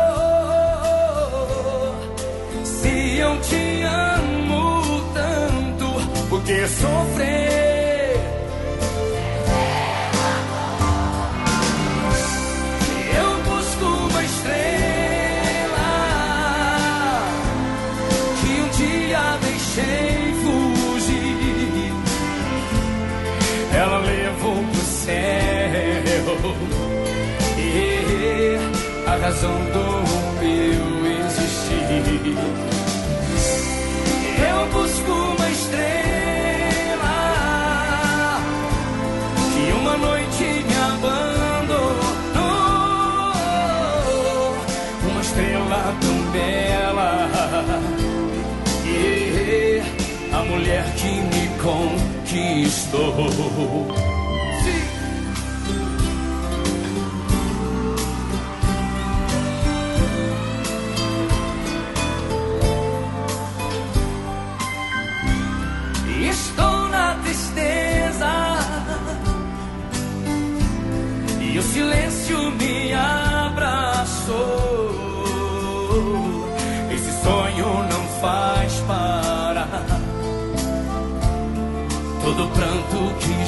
Se eu te amo tanto, por que sofrer? A razão do meu existir. Eu busco uma estrela que uma noite me abandonou. Uma estrela tão bela e a mulher que me conquistou.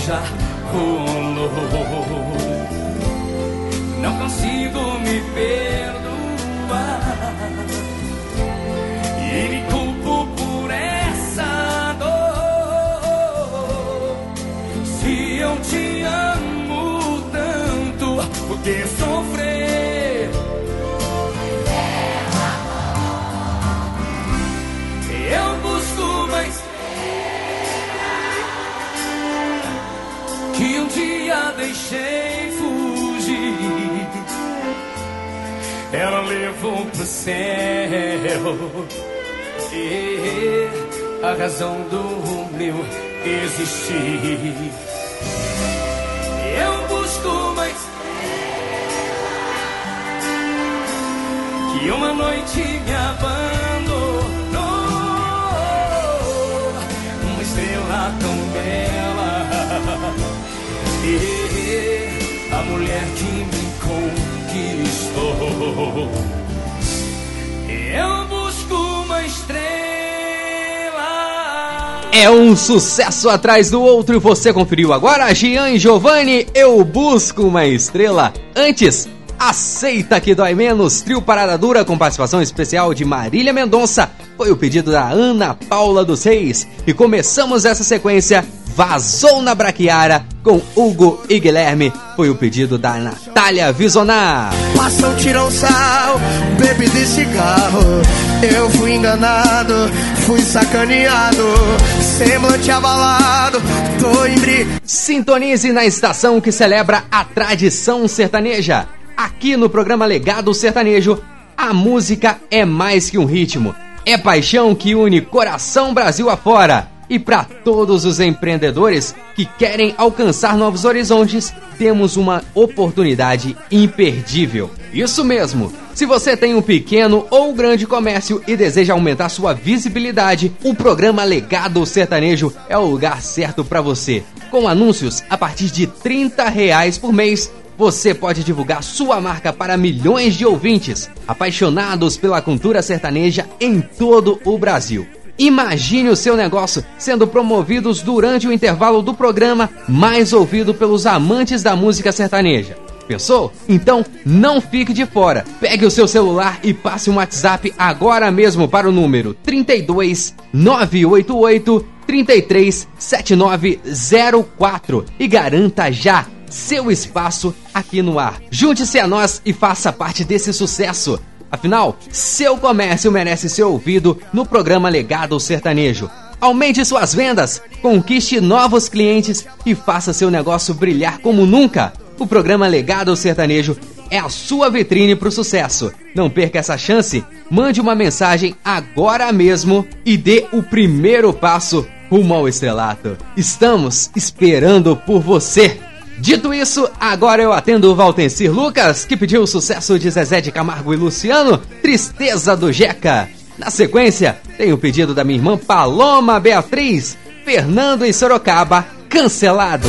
Já rolou. Não consigo me perdoar. E me culpo por essa dor. Se eu te amo tanto, por que deixei fugir. Ela levou pro céu e a razão do meu existir. Eu busco mais que uma noite me abandonou. Uma estrela tão bela a mulher que me conquistou. Eu busco uma estrela. É um sucesso atrás do outro você conferiu agora Gian e Giovanni, Eu Busco Uma Estrela. Antes, Aceita que dói menos, trio Parada Dura com participação especial de Marília Mendonça. Foi o pedido da Ana Paula dos Reis. E começamos essa sequência Vazou na Braquiara com Hugo e Guilherme. Foi o pedido da Natália Visonar. Passou, tirou sal, bebi de cigarro. Eu fui enganado, fui sacaneado. Semblante abalado, tô embri. Sintonize na estação que celebra a tradição sertaneja. Aqui no programa Legado Sertanejo, a música é mais que um ritmo. É paixão que une coração Brasil afora. E para todos os empreendedores que querem alcançar novos horizontes, temos uma oportunidade imperdível. Isso mesmo! Se você tem um pequeno ou grande comércio e deseja aumentar sua visibilidade, o programa Legado Sertanejo é o lugar certo para você. Com anúncios a partir de 30 reais por mês, você pode divulgar sua marca para milhões de ouvintes apaixonados pela cultura sertaneja em todo o Brasil. Imagine o seu negócio sendo promovidos durante o intervalo do programa mais ouvido pelos amantes da música sertaneja. Pensou? Então não fique de fora. Pegue o seu celular e passe um WhatsApp agora mesmo para o número 32 988 33 7904 e garanta já seu espaço aqui no ar. Junte-se a nós e faça parte desse sucesso. Afinal, seu comércio merece ser ouvido no programa Legado Sertanejo. Aumente suas vendas, conquiste novos clientes e faça seu negócio brilhar como nunca. O programa Legado Sertanejo é a sua vitrine para o sucesso. Não perca essa chance. Mande uma mensagem agora mesmo e dê o primeiro passo rumo ao estrelato. Estamos esperando por você. Dito isso, agora eu atendo o Valtencir Lucas, que pediu o sucesso de Zezé de Camargo e Luciano, Tristeza do Jeca. Na sequência, tem o pedido da minha irmã Paloma Beatriz, Fernando em Sorocaba, cancelado.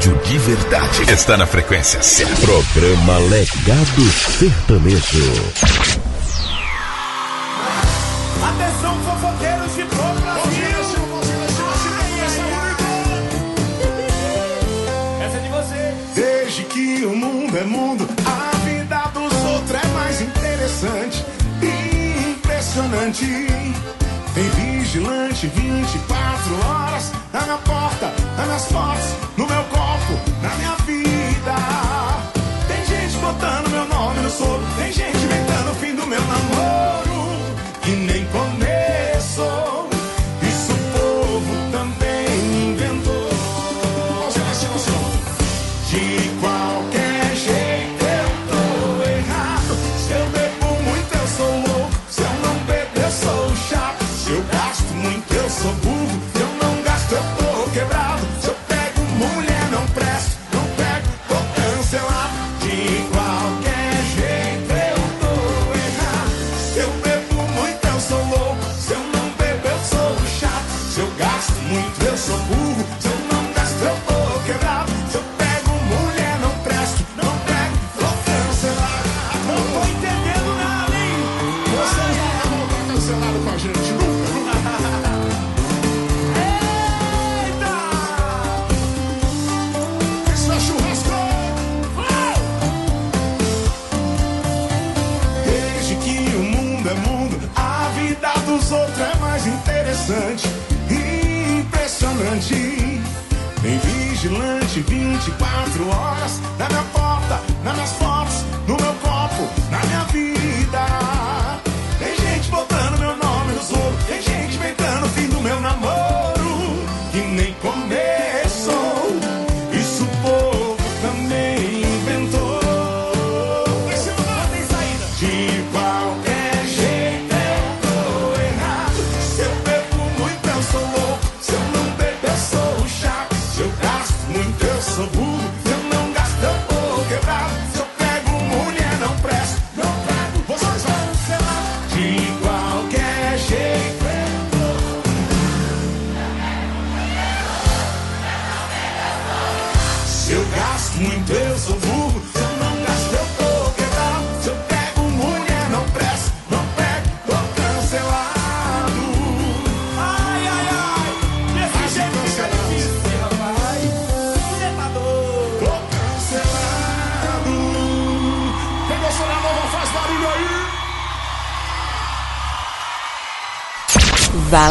de verdade está na frequência. Programa Legado Sertanejo. Atenção, fofoqueiros de pro Brasil. Essa é de você. Desde que o mundo é mundo, a vida dos outros é mais interessante e impressionante. Tem vigilante 24 horas, tá na porta, tá nas fotos, no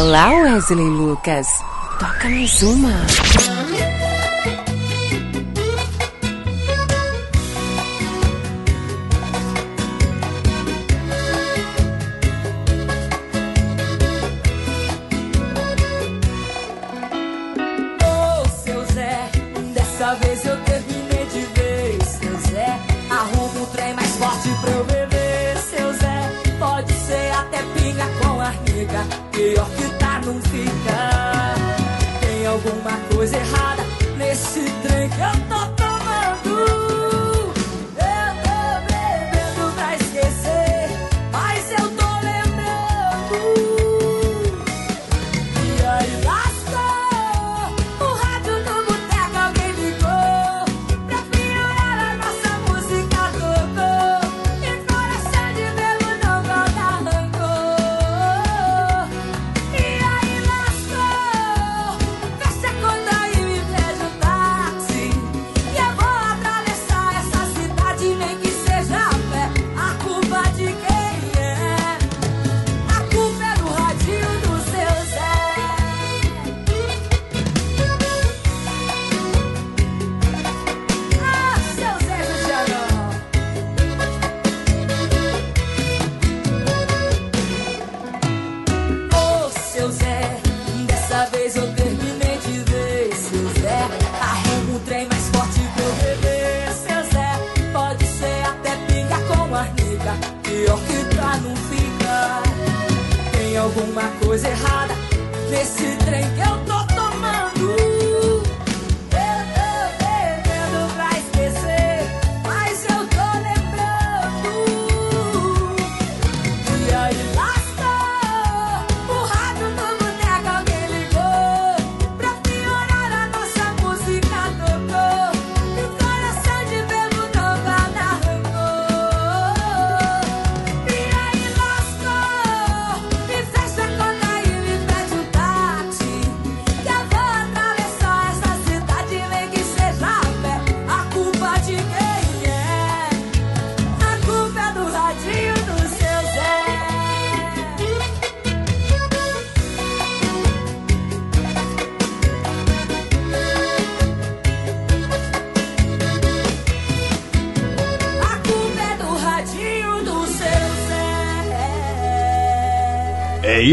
Olá, Wesley Lucas, toca mais uma. chega, pior que tá, não fica.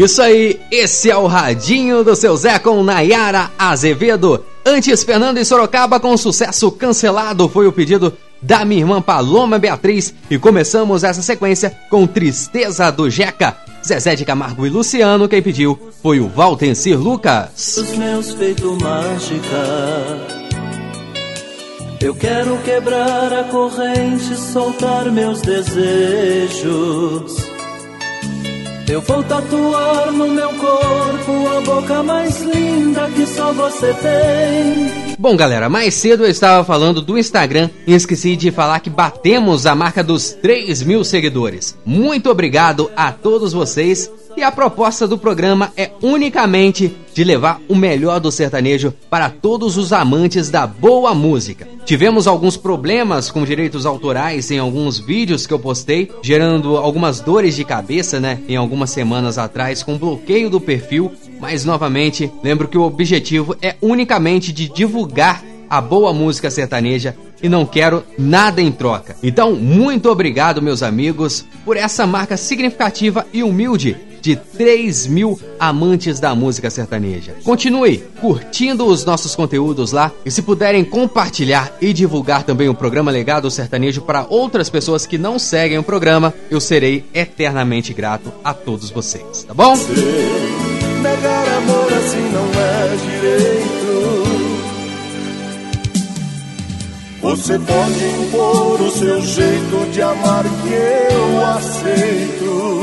Isso aí, esse é o Radinho do seu Zé com Nayara Azevedo. Antes, Fernando em Sorocaba com sucesso cancelado foi o pedido da minha irmã Paloma Beatriz e começamos essa sequência com Tristeza do Jeca. Zezé de Camargo e Luciano, quem pediu foi o Valtencir Lucas. Os meus feito mágica. Eu quero quebrar a corrente, soltar meus desejos. Eu vou tatuar no meu corpo a boca mais linda que só você tem. Bom, galera, mais cedo eu estava falando do Instagram e esqueci de falar que batemos a marca dos 3 mil seguidores. Muito obrigado a todos vocês e a proposta do programa é unicamente de levar o melhor do sertanejo para todos os amantes da boa música. Tivemos alguns problemas com direitos autorais em alguns vídeos que eu postei, gerando algumas dores de cabeça, né, em algumas semanas atrás com bloqueio do perfil, mas novamente, lembro que o objetivo é unicamente de divulgar a boa música sertaneja e não quero nada em troca. Então, muito obrigado, meus amigos, por essa marca significativa e humilde de 3 mil amantes da música sertaneja. Continue curtindo os nossos conteúdos lá e se puderem compartilhar e divulgar também o programa Legado Sertanejo para outras pessoas que não seguem o programa, eu serei eternamente grato a todos vocês, tá bom? Negar amor assim não Você pode impor o seu jeito de amar que eu aceito.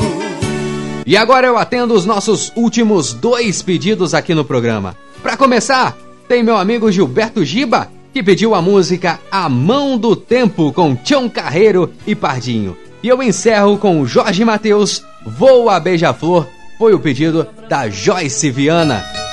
E agora eu atendo os nossos últimos dois pedidos aqui no programa. Para começar, tem meu amigo Gilberto Giba, que pediu a música A Mão do Tempo com Tião Carreiro e Pardinho. E eu encerro com Jorge Mateus, Voa Beija-Flor, foi o pedido da Joyce Viana.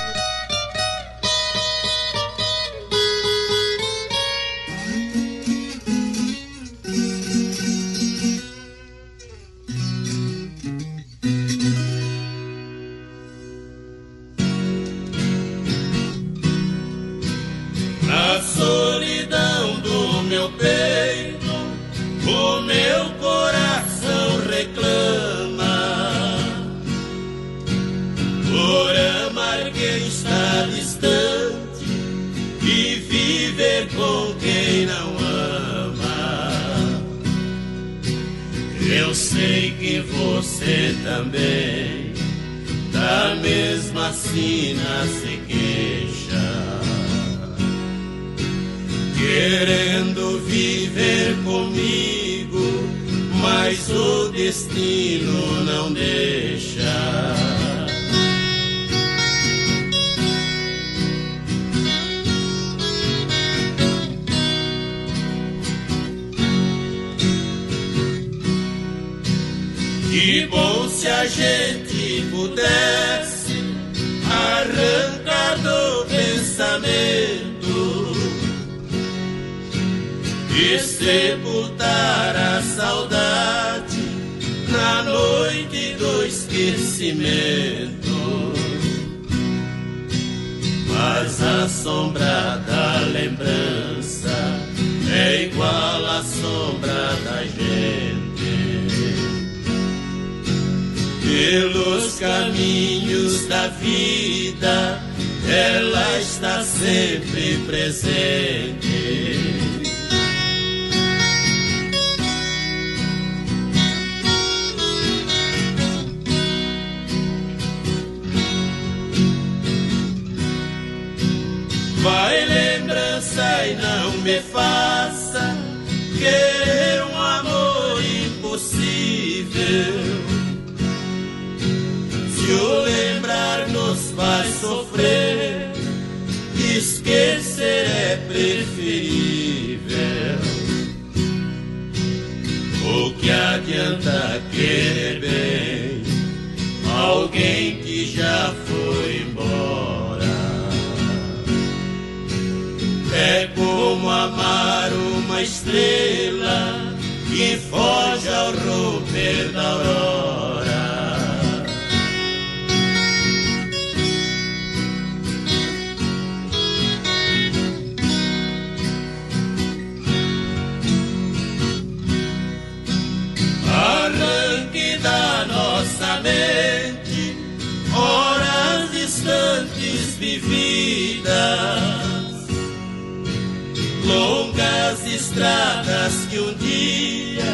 estradas que um dia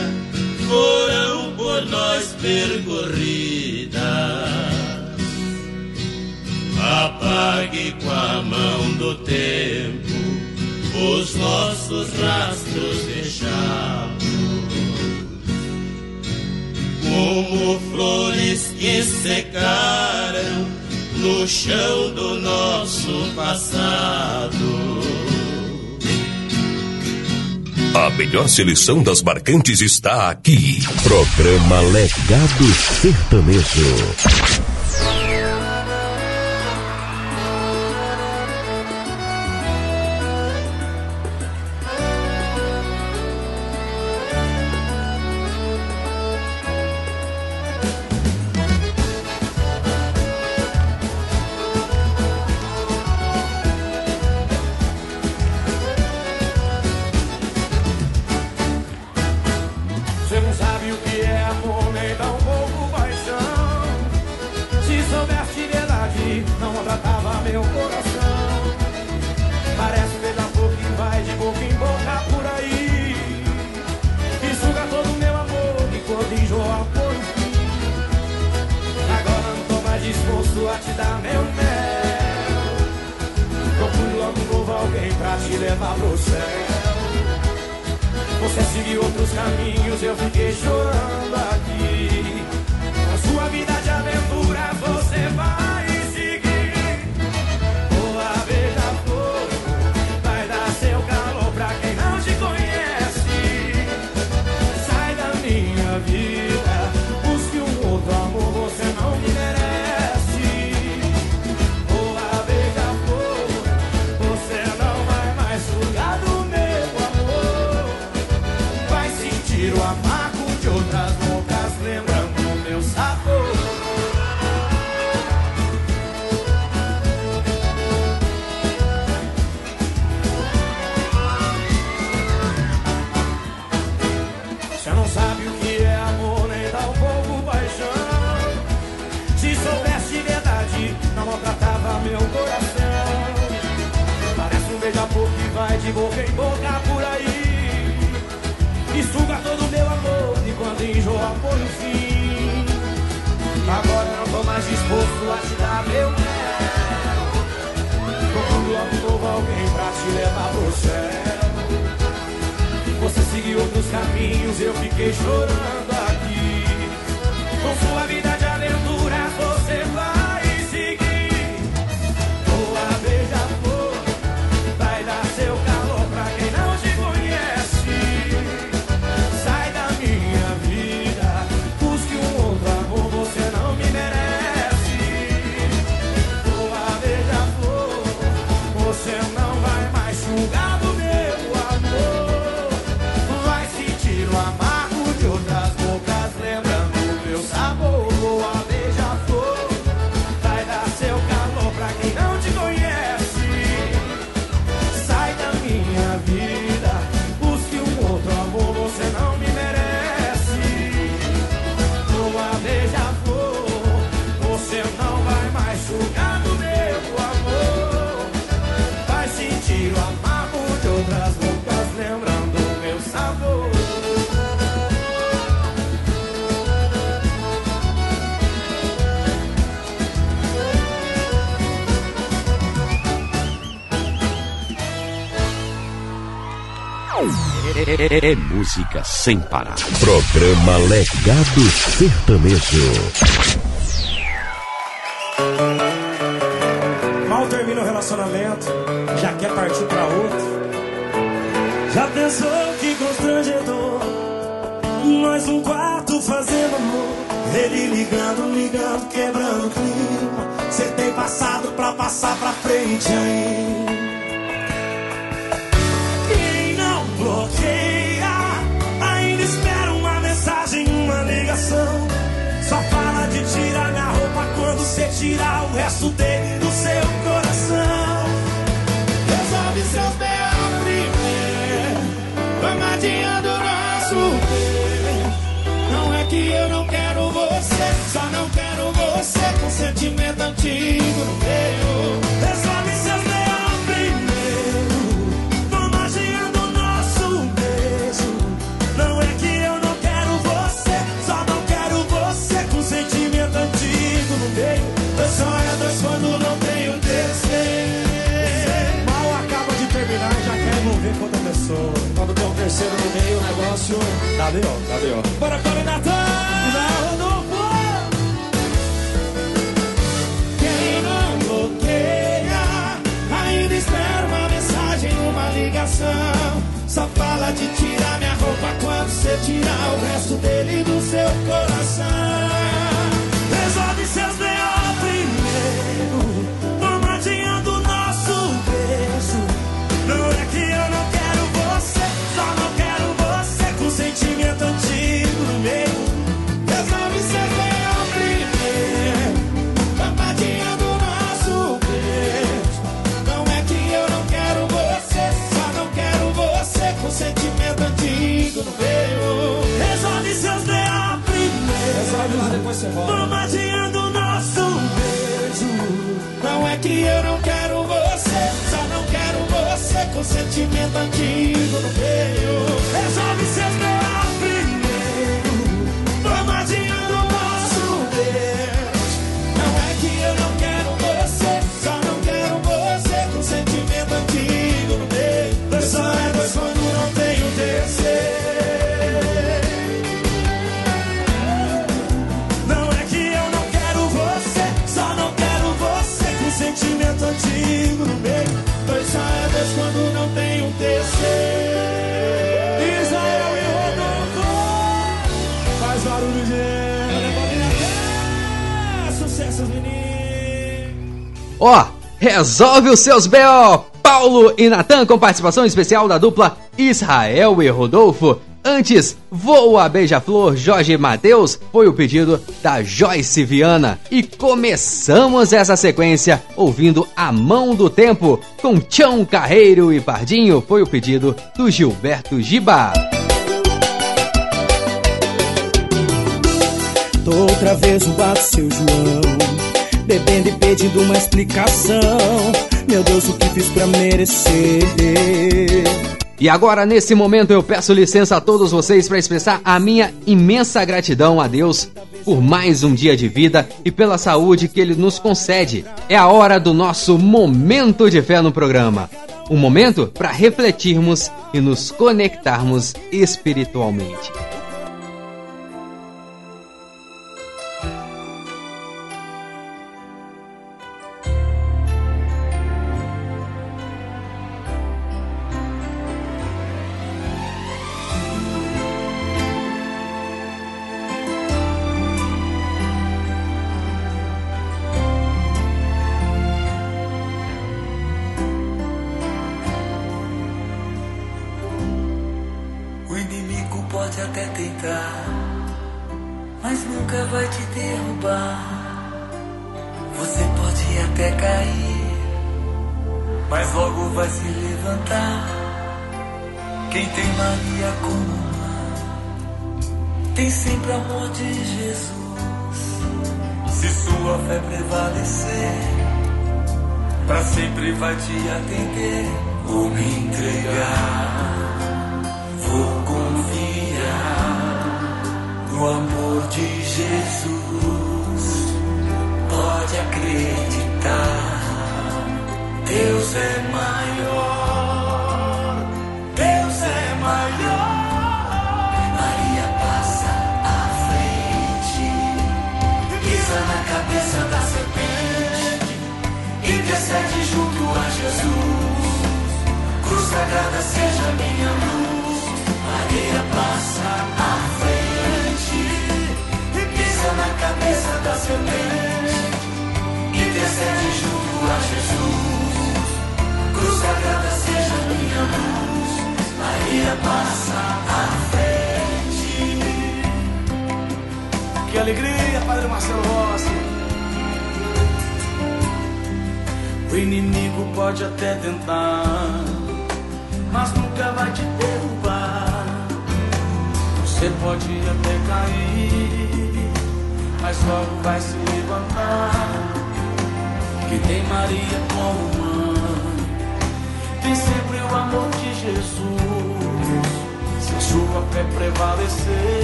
foram por nós percorridas. Apague com a mão do tempo os nossos rastros deixados, como flores que secaram no chão do nosso passado a melhor seleção das marcantes está aqui. Programa Legado Sertanejo. É, é, é, música sem parar. Programa Legado Sertanejo. Mal termina o relacionamento, já quer partir pra outro. Já pensou que constrangedor? Nós um quarto fazendo amor. Ele ligando, ligando, quebrando o clima. Você tem passado pra passar pra frente ainda. tirar o resto dele do seu coração. Resolve seus B.O. primeiro, vai mateando nosso bem. Não é que eu não quero você, só não quero você com sentimento antigo no meu. Tá B.O., tá B.O. Bora, bora, Natan! Quem não bloqueia ainda espera uma mensagem, uma ligação. Só fala de tirar minha roupa quando você tirar o resto dele do seu coração. Você com sentimento antigo no meio. Resolve seus terceiro. Israel e Rodolfo, faz barulho, gente. Sucessos, meninos. Ó, resolve os seus B.O. Paulo e Natan com participação especial da dupla Israel e Rodolfo. Antes, Voa Beija-Flor Jorge Matheus foi o pedido da Joyce Viana. E começamos essa sequência ouvindo A Mão do Tempo com Tião Carreiro e Pardinho foi o pedido do Gilberto Giba. Tô outra vez o bar do seu João Bebendo e pedindo uma explicação Meu Deus, o que fiz pra merecer E agora, nesse momento, eu peço licença a todos vocês para expressar a minha imensa gratidão a Deus por mais um dia de vida e pela saúde que Ele nos concede. É a hora do nosso momento de fé no programa. Um momento para refletirmos e nos conectarmos espiritualmente.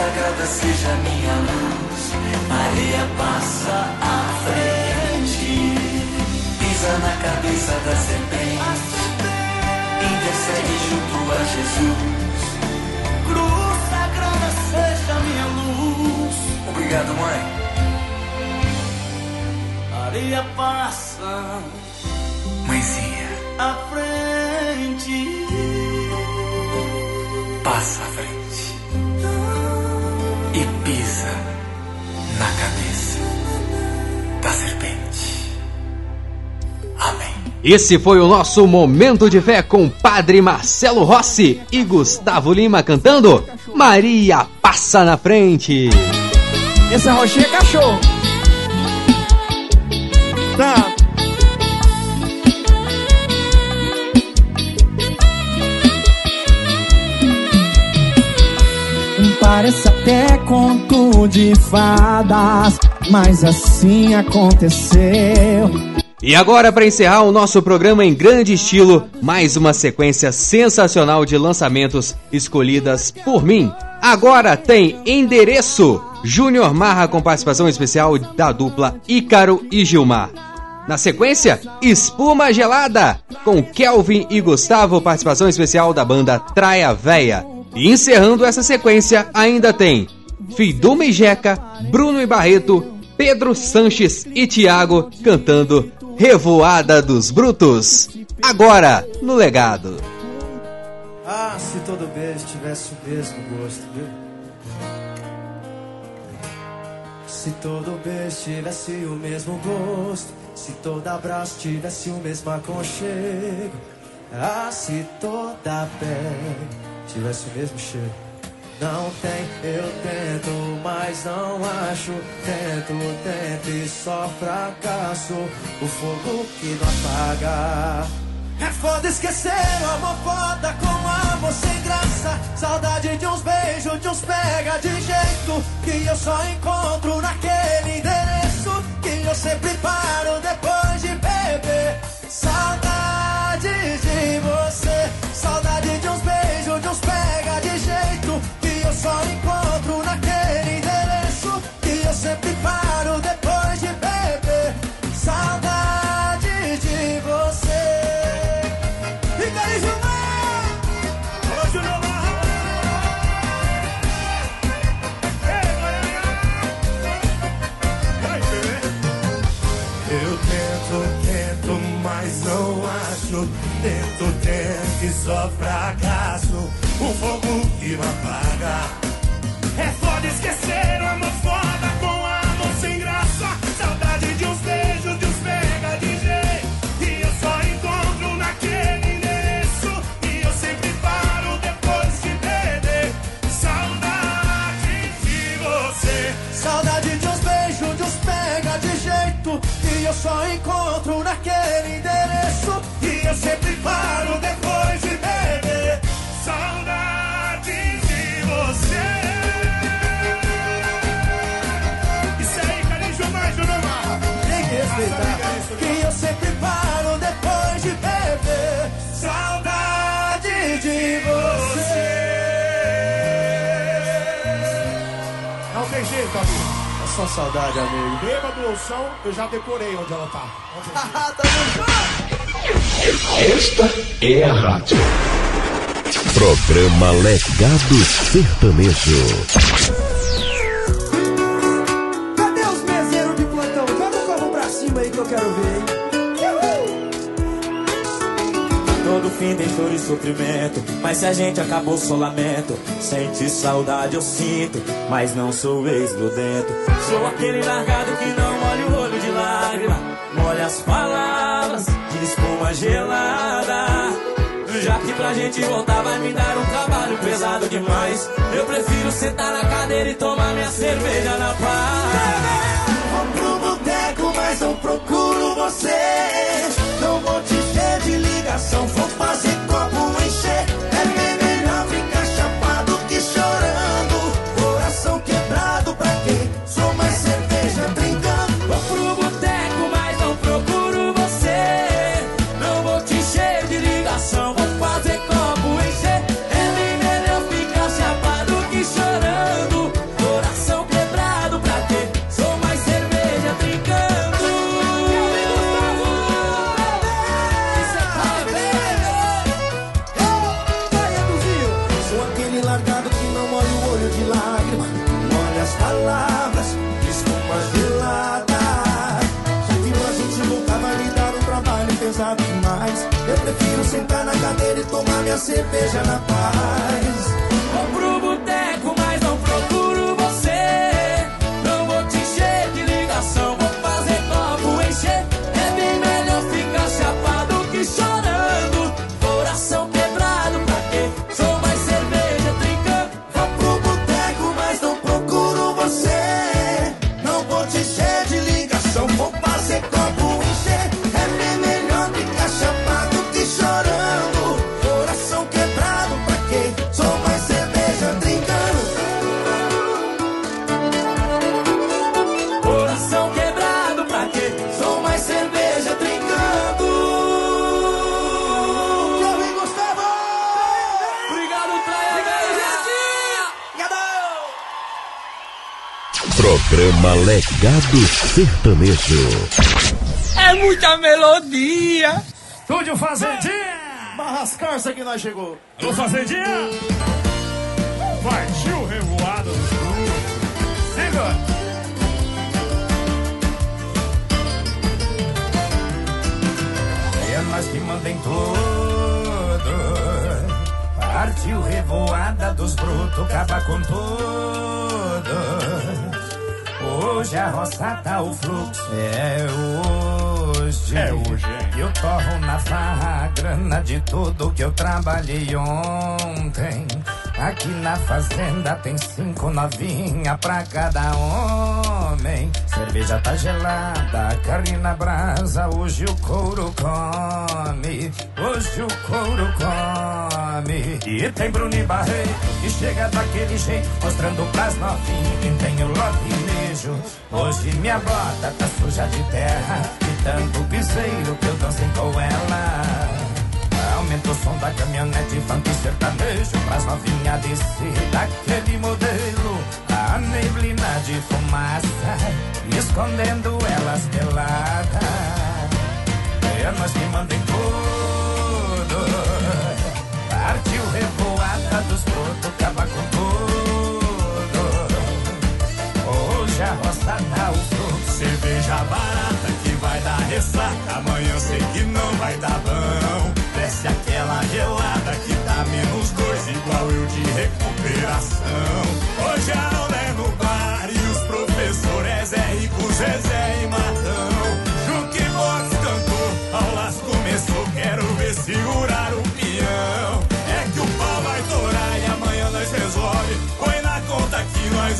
Cruz sagrada seja minha luz. Maria passa à frente, pisa na cabeça da serpente, intercede junto a Jesus. Cruz sagrada seja minha luz. Obrigado, mãe. Maria passa, Mãezinha, à frente, passa à frente pisa na cabeça da serpente. Amém. Esse foi o nosso Momento de Fé com Padre Marcelo Rossi e Gustavo Lima cantando Maria Passa na Frente. Esse arroxinho é cachorro. Tá. Parece até conto de fadas, mas assim aconteceu. E agora, para encerrar o nosso programa em grande estilo, mais uma sequência sensacional de lançamentos escolhidas por mim. Agora tem Endereço, Júnior Marra com participação especial da dupla Ícaro e Gilmar. Na sequência, Espuma Gelada, com Kelvin e Gustavo, participação especial da banda Traia Véia. E encerrando essa sequência, ainda tem Fiduma e Jeca, Bruno e Barreto, Pedro Sanches e Thiago cantando Revoada dos Brutos. Agora, no legado. Ah, se todo beijo tivesse o mesmo gosto, viu? Se todo beijo tivesse o mesmo gosto, se todo abraço tivesse o mesmo aconchego, ah, se toda pele tivesse o mesmo cheiro. Não tem, eu tento, mas não acho. Tento, tento e só fracasso. O fogo que não apaga. É foda esquecer o amor foda com amor sem graça. Saudade de uns beijos, de uns pega de jeito. Que eu só encontro naquele endereço. Que eu sempre paro depois Um fogo que não apaga. É foda esquecer o amor foda com amor sem graça. Saudade de uns beijos, de uns pega de jeito. E eu só encontro naquele endereço. E eu sempre paro depois de beber. Saudade de você. Saudade de uns beijos, de uns pega de jeito Que eu só encontro só saudade, amigo. Bêbado ou são, eu já decorei onde ela tá. Esta é a rádio. Programa Legado Sertanejo. Cadê os meseiros de plantão? Joga o copo pra cima aí que eu quero ver, hein? Uhul! Todo fim tem dor e sofrimento Mas se a gente acabou, só lamento Sente saudade, eu sinto Mas não sou ex-grudento Sou aquele largado que não molha o olho de lágrima Molha as palavras de espuma gelada Já que pra gente voltar vai me dar um trabalho pesado demais Eu prefiro sentar na cadeira e tomar minha cerveja na paz Vou pro boteco, mas não procuro você. Não vou te encher de ligação, vou fazer cerveja na paz. Programa Legado Sertanejo. É muita melodia. Estúdio Fazendinha! Barrascarça que nós chegou. Alô, Fazendinha! Partiu revoado. Siga! É nós que mandem tudo. Partiu revoada dos brutos, acaba com tudo. Hoje a roça tá o fluxo. É hoje. É hoje, hein? Eu torro na farra a grana de tudo que eu trabalhei ontem. Aqui na fazenda tem cinco novinha pra cada homem. Cerveja tá gelada, carne na brasa, hoje o couro come. Hoje o couro come. E tem Bruno e Barreto que chega daquele jeito, mostrando pras novinhas quem tem o lobinejo. Hoje minha bota tá suja de terra, de tanto piseiro que eu dancei com ela. Aumenta o som da caminhonete funk sertanejo Pras novinha descer daquele modelo A neblina de fumaça Escondendo elas peladas É nós que manda em tudo Partiu revoada dos brotos Acaba com tudo Cerveja barata que vai dar ressaca. Amanhã sei que não vai dar bom. Desce aquela gelada que dá menos dois, igual eu de recuperação. Hoje a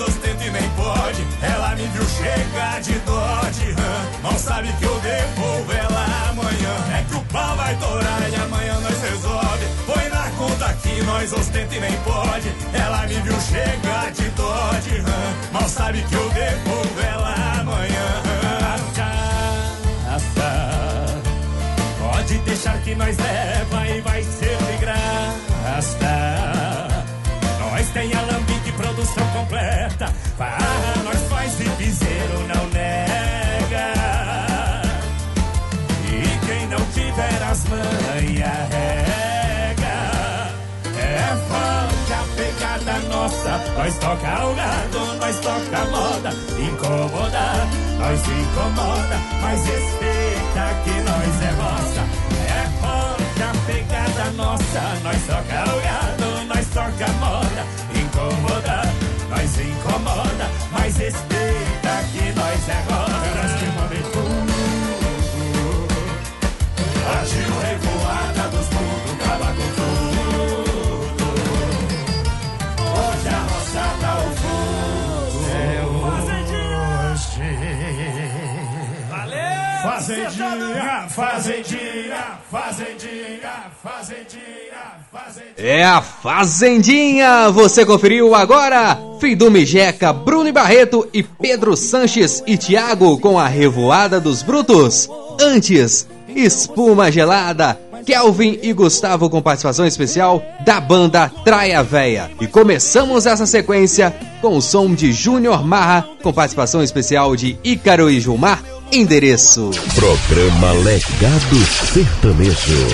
ostenta e nem pode. Ela me viu chegar de Dodge Ram. Sabe que eu devolvo ela amanhã. É que o pau vai torar e amanhã nós resolve. Põe na conta que nós ostenta e nem pode. Ela me viu chegar de Dodge Ram. Mal sabe que eu devolvo ela amanhã. Pode deixar que nós leva e vai ser de graça. Nós tem a lamp produção completa. Para nós faz de piseiro, não nega. E quem não tiver as manhas rega. É forte a pegada nossa. Nós toca o gado, nós toca moda. Incomoda, nós incomoda. Mas respeita que nós é nossa. É forte a pegada nossa. Nós toca o gado, nós toca moda. Incomoda, nós incomoda. Mas respeita que nós é roda. Fazendinha, fazendinha, fazendinha, fazendinha, fazendinha. É a Fazendinha! Você conferiu agora? Fidu Mijeca, Bruno e Barreto e Pedro Sanches e Thiago com a Revoada dos Brutos. Antes, Espuma Gelada, Kelvin e Gustavo com participação especial da banda Traia Véia. E começamos essa sequência com o som de Júnior Marra com participação especial de Ícaro e Gilmar. Endereço. Programa Legado Sertanejo.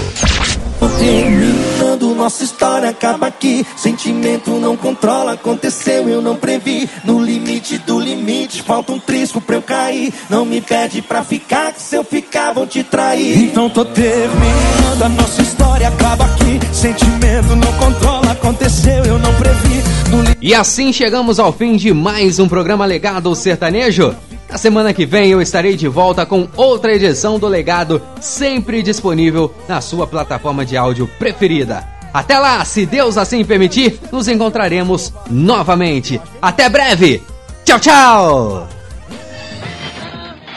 Terminando nossa história acaba aqui. Sentimento não controla, aconteceu, eu não previ. No limite do limite, falta um trisco pra eu cair. Não me pede pra ficar, que se eu ficar vou te trair. Então tô terminando, a nossa história acaba aqui. Sentimento não controla, aconteceu, eu não previ. No li- E assim chegamos ao fim de mais um programa Legado Sertanejo. Na semana que vem eu estarei de volta com outra edição do Legado, sempre disponível na sua plataforma de áudio preferida. Até lá, se Deus assim permitir, nos encontraremos novamente. Até breve! Tchau, tchau!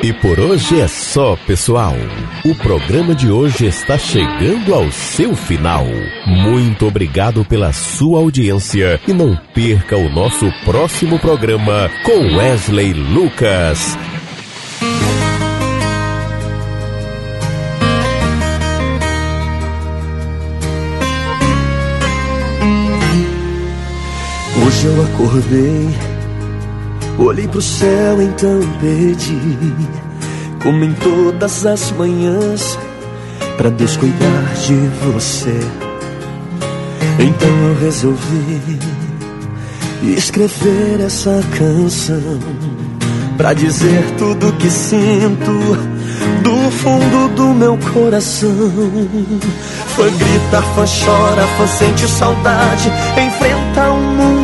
E por hoje é só, pessoal. O programa de hoje está chegando ao seu final. Muito obrigado pela sua audiência e não perca o nosso próximo programa com Wesley Lucas. Hoje eu acordei, olhei pro céu, então pedi, como em todas as manhãs, pra Deus cuidar de você. Então eu resolvi escrever essa canção pra dizer tudo que sinto do fundo do meu coração. Fã grita, fã chora, fã sente saudade. Enfrenta o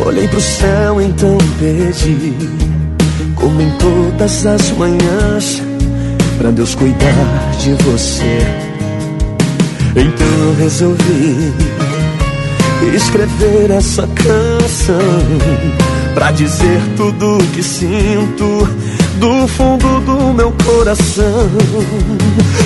olhei pro céu, então pedi, como em todas as manhãs, pra Deus cuidar de você. Então resolvi escrever essa canção pra dizer tudo que sinto do fundo do meu coração.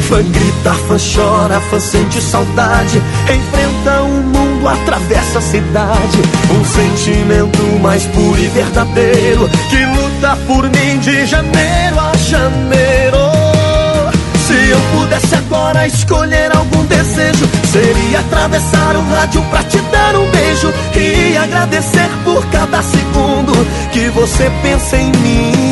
Fã grita, fã chora, fã sente saudade. Enfrenta o mundo, atravessa a cidade. Um sentimento mais puro e verdadeiro que luta por mim de janeiro a janeiro. Se eu pudesse agora escolher algum desejo, seria atravessar o rádio pra te dar um beijo e agradecer por cada segundo que você pensa em mim.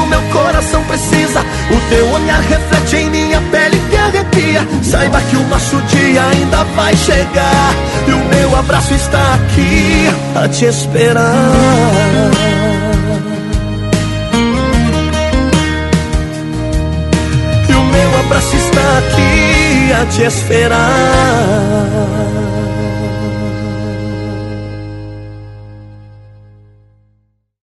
meu coração precisa. O teu olhar reflete em minha pele que arrepia. Saiba que o nosso dia ainda vai chegar. E o meu abraço está aqui a te esperar. E o meu abraço está aqui a te esperar.